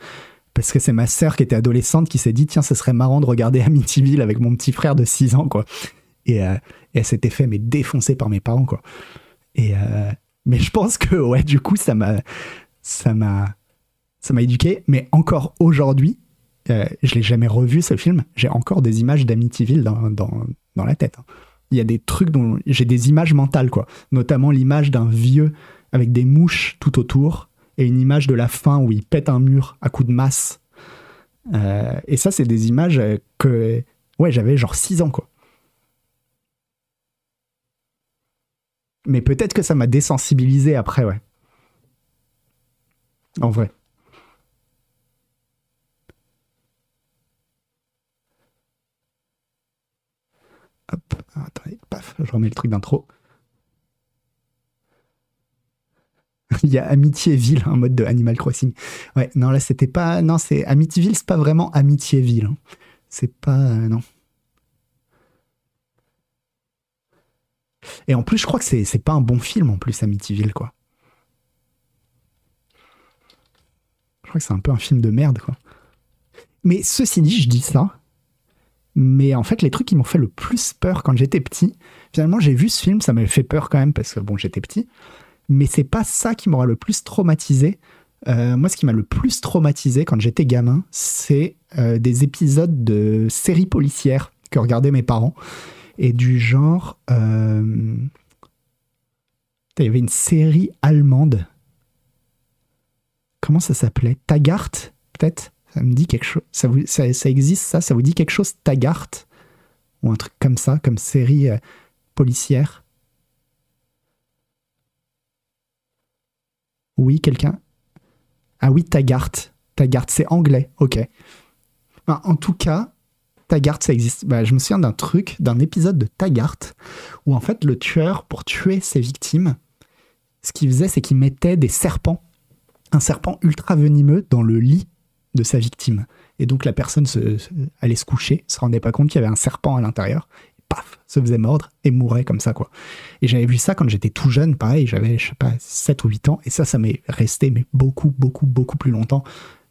parce que c'est ma sœur qui était adolescente qui s'est dit tiens ce serait marrant de regarder Amityville avec mon petit frère de 6 ans quoi et, euh, et elle s'était fait mais défoncer par mes parents quoi et, euh, Mais je pense que, ouais, du coup, ça m'a, éduqué. Mais encore aujourd'hui, euh, je l'ai jamais revu ce film. J'ai encore des images d'Amityville dans, dans, dans la tête. hein. Il y a des trucs dont j'ai des images mentales, quoi. Notamment l'image d'un vieux avec des mouches tout autour et une image de la fin où il pète un mur à coups de masse. Euh, et ça, c'est des images que, ouais, j'avais genre 6 ans, quoi. Mais peut-être que ça m'a désensibilisé après, ouais. En vrai. Hop, attendez, paf, je remets le truc d'intro. Il y a Amityville, un mode de Animal Crossing. Ouais, non, là, c'était pas. Non, c'est Amityville, c'est pas vraiment Amityville. hein. C'est pas. euh, non. Et en plus, je crois que c'est c'est pas un bon film, en plus, Amityville, quoi. Je crois que c'est un peu un film de merde, quoi. Mais ceci dit, je dis ça. Mais en fait, les trucs qui m'ont fait le plus peur quand j'étais petit, finalement, j'ai vu ce film, ça m'avait fait peur quand même parce que bon, j'étais petit. Mais c'est pas ça qui m'aura le plus traumatisé. Euh, moi, ce qui m'a le plus traumatisé quand j'étais gamin, c'est euh, des épisodes de séries policières que regardaient mes parents. Et du genre. euh, Il y avait une série allemande. Comment ça s'appelait? Taggart, peut-être? Ça me dit quelque chose. Ça, ça, existe, ça? Ça vous dit quelque chose, Taggart? Ou un truc comme ça, comme série policière? Oui, quelqu'un Ah oui, Taggart. Taggart, c'est anglais, ok. Ben, en tout cas, Taggart, ça existe. Ben, je me souviens d'un truc, d'un épisode de Taggart, où en fait, le tueur, pour tuer ses victimes, ce qu'il faisait, c'est qu'il mettait des serpents, un serpent ultra venimeux, dans le lit de sa victime. Et donc, la personne allait se coucher, se rendait pas compte qu'il y avait un serpent à l'intérieur, paf, se faisait mordre et mourait comme ça, quoi. Et j'avais vu ça quand j'étais tout jeune, pareil, j'avais, je sais pas, 7 ou 8 ans, et ça, ça m'est resté, mais beaucoup, beaucoup, beaucoup plus longtemps.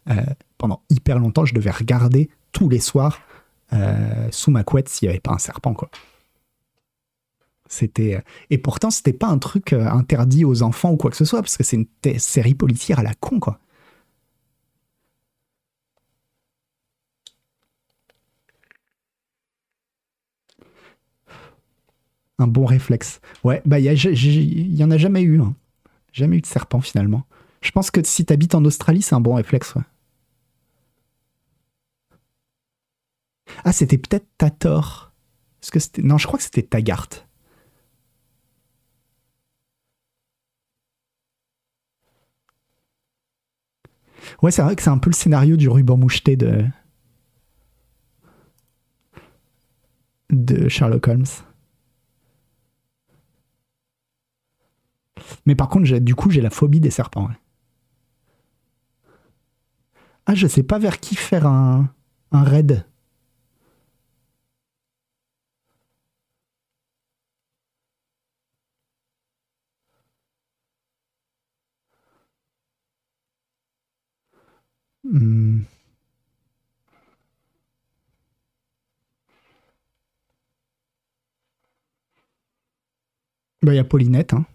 Euh, pendant hyper longtemps, je devais regarder tous les soirs euh, sous ma couette s'il n'y avait pas un serpent, quoi. C'était. euh, Et pourtant, c'était pas un truc interdit aux enfants ou quoi que ce soit, parce que c'est une série policière à la con, quoi. Un bon réflexe. Ouais, bah, il y, y en a jamais eu. hein. Jamais eu de serpent, finalement. Je pense que si t'habites en Australie, c'est un bon réflexe. Ah, c'était peut-être Tator. Que. Non, je crois que c'était Taggart. Ouais, c'est vrai que c'est un peu le scénario du ruban moucheté de... de Sherlock Holmes. Mais par contre, du coup, j'ai la phobie des serpents. Ah, je sais pas vers qui faire un, un raid. Hmm. Bah, il y a Paulinette, hein.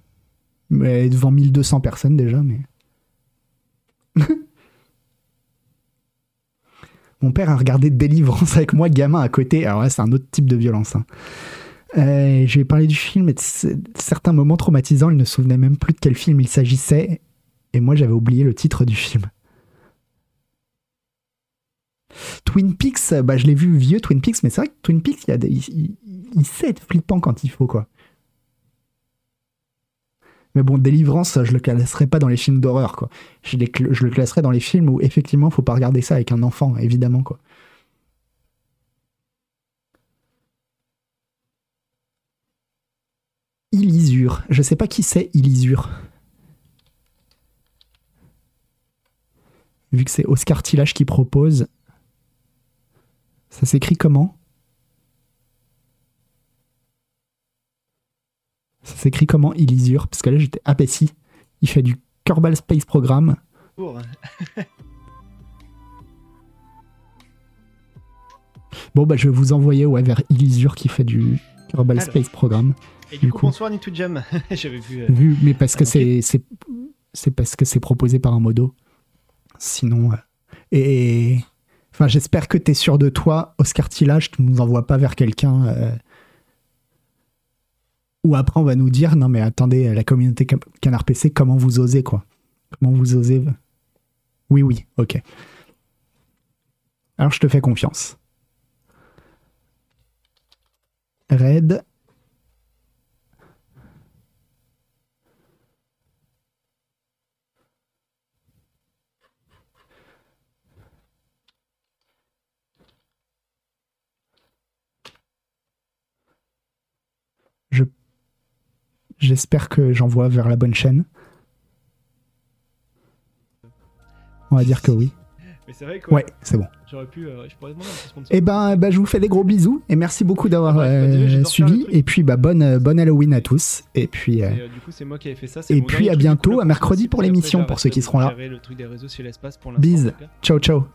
Mais devant 1200 personnes déjà, mais. Mon père a regardé Délivrance avec moi, gamin, à côté. Alors là, c'est un autre type de violence. hein. Euh, je lui ai parlé du film et de certains moments traumatisants. Il ne se souvenait même plus de quel film il s'agissait. Et moi, j'avais oublié le titre du film. Twin Peaks, bah, je l'ai vu vieux Twin Peaks, mais c'est vrai que Twin Peaks, il, y a des- il sait être flippant quand il faut, quoi. Mais bon, Délivrance, je le classerai pas dans les films d'horreur, quoi. Je, le classerai dans les films où, effectivement, faut pas regarder ça avec un enfant, évidemment, quoi. Ilisure. Je sais pas qui c'est, Ilisure. Vu que c'est Oscar Tillage qui propose. Ça s'écrit comment? Ça s'écrit comment Ilisure? Parce que là j'étais. Si, il fait du Kerbal Space Program. Bon bah je vais vous envoyer ouais, vers Ilisure qui fait du Kerbal Alors. Space Program. Et du, Du coup, coup. bonsoir to Jam. J'avais vu. euh, Vu, mais parce que c'est c'est c'est parce que c'est proposé par un modo. Sinon, euh, et enfin, j'espère que t'es sûr de toi, Oscar Tillage, tu nous envoies pas vers quelqu'un. euh, Ou après on va nous dire non mais attendez la communauté Can- Canard PC comment vous osez quoi? Comment vous osez Oui oui ok. Alors je te fais confiance. Red. Je j'espère que j'envoie vers la bonne chaîne. On va dire que oui. Mais c'est vrai que Ouais, c'est bon. j'aurais pu. euh, je pourrais demander un petit sponsor. Eh ben, bah, je vous fais des gros bisous et merci beaucoup d'avoir Ouais, bah, euh, suivi. Et puis, bah, bonne, euh, bonne Halloween à tous. Et puis, euh, Et, du coup, c'est moi qui avais fait ça. et puis à bientôt, à mercredi pour l'émission, pour ceux qui seront là. gérer le truc des réseaux sur l'espace pour l'instant, Bise. ciao, ciao.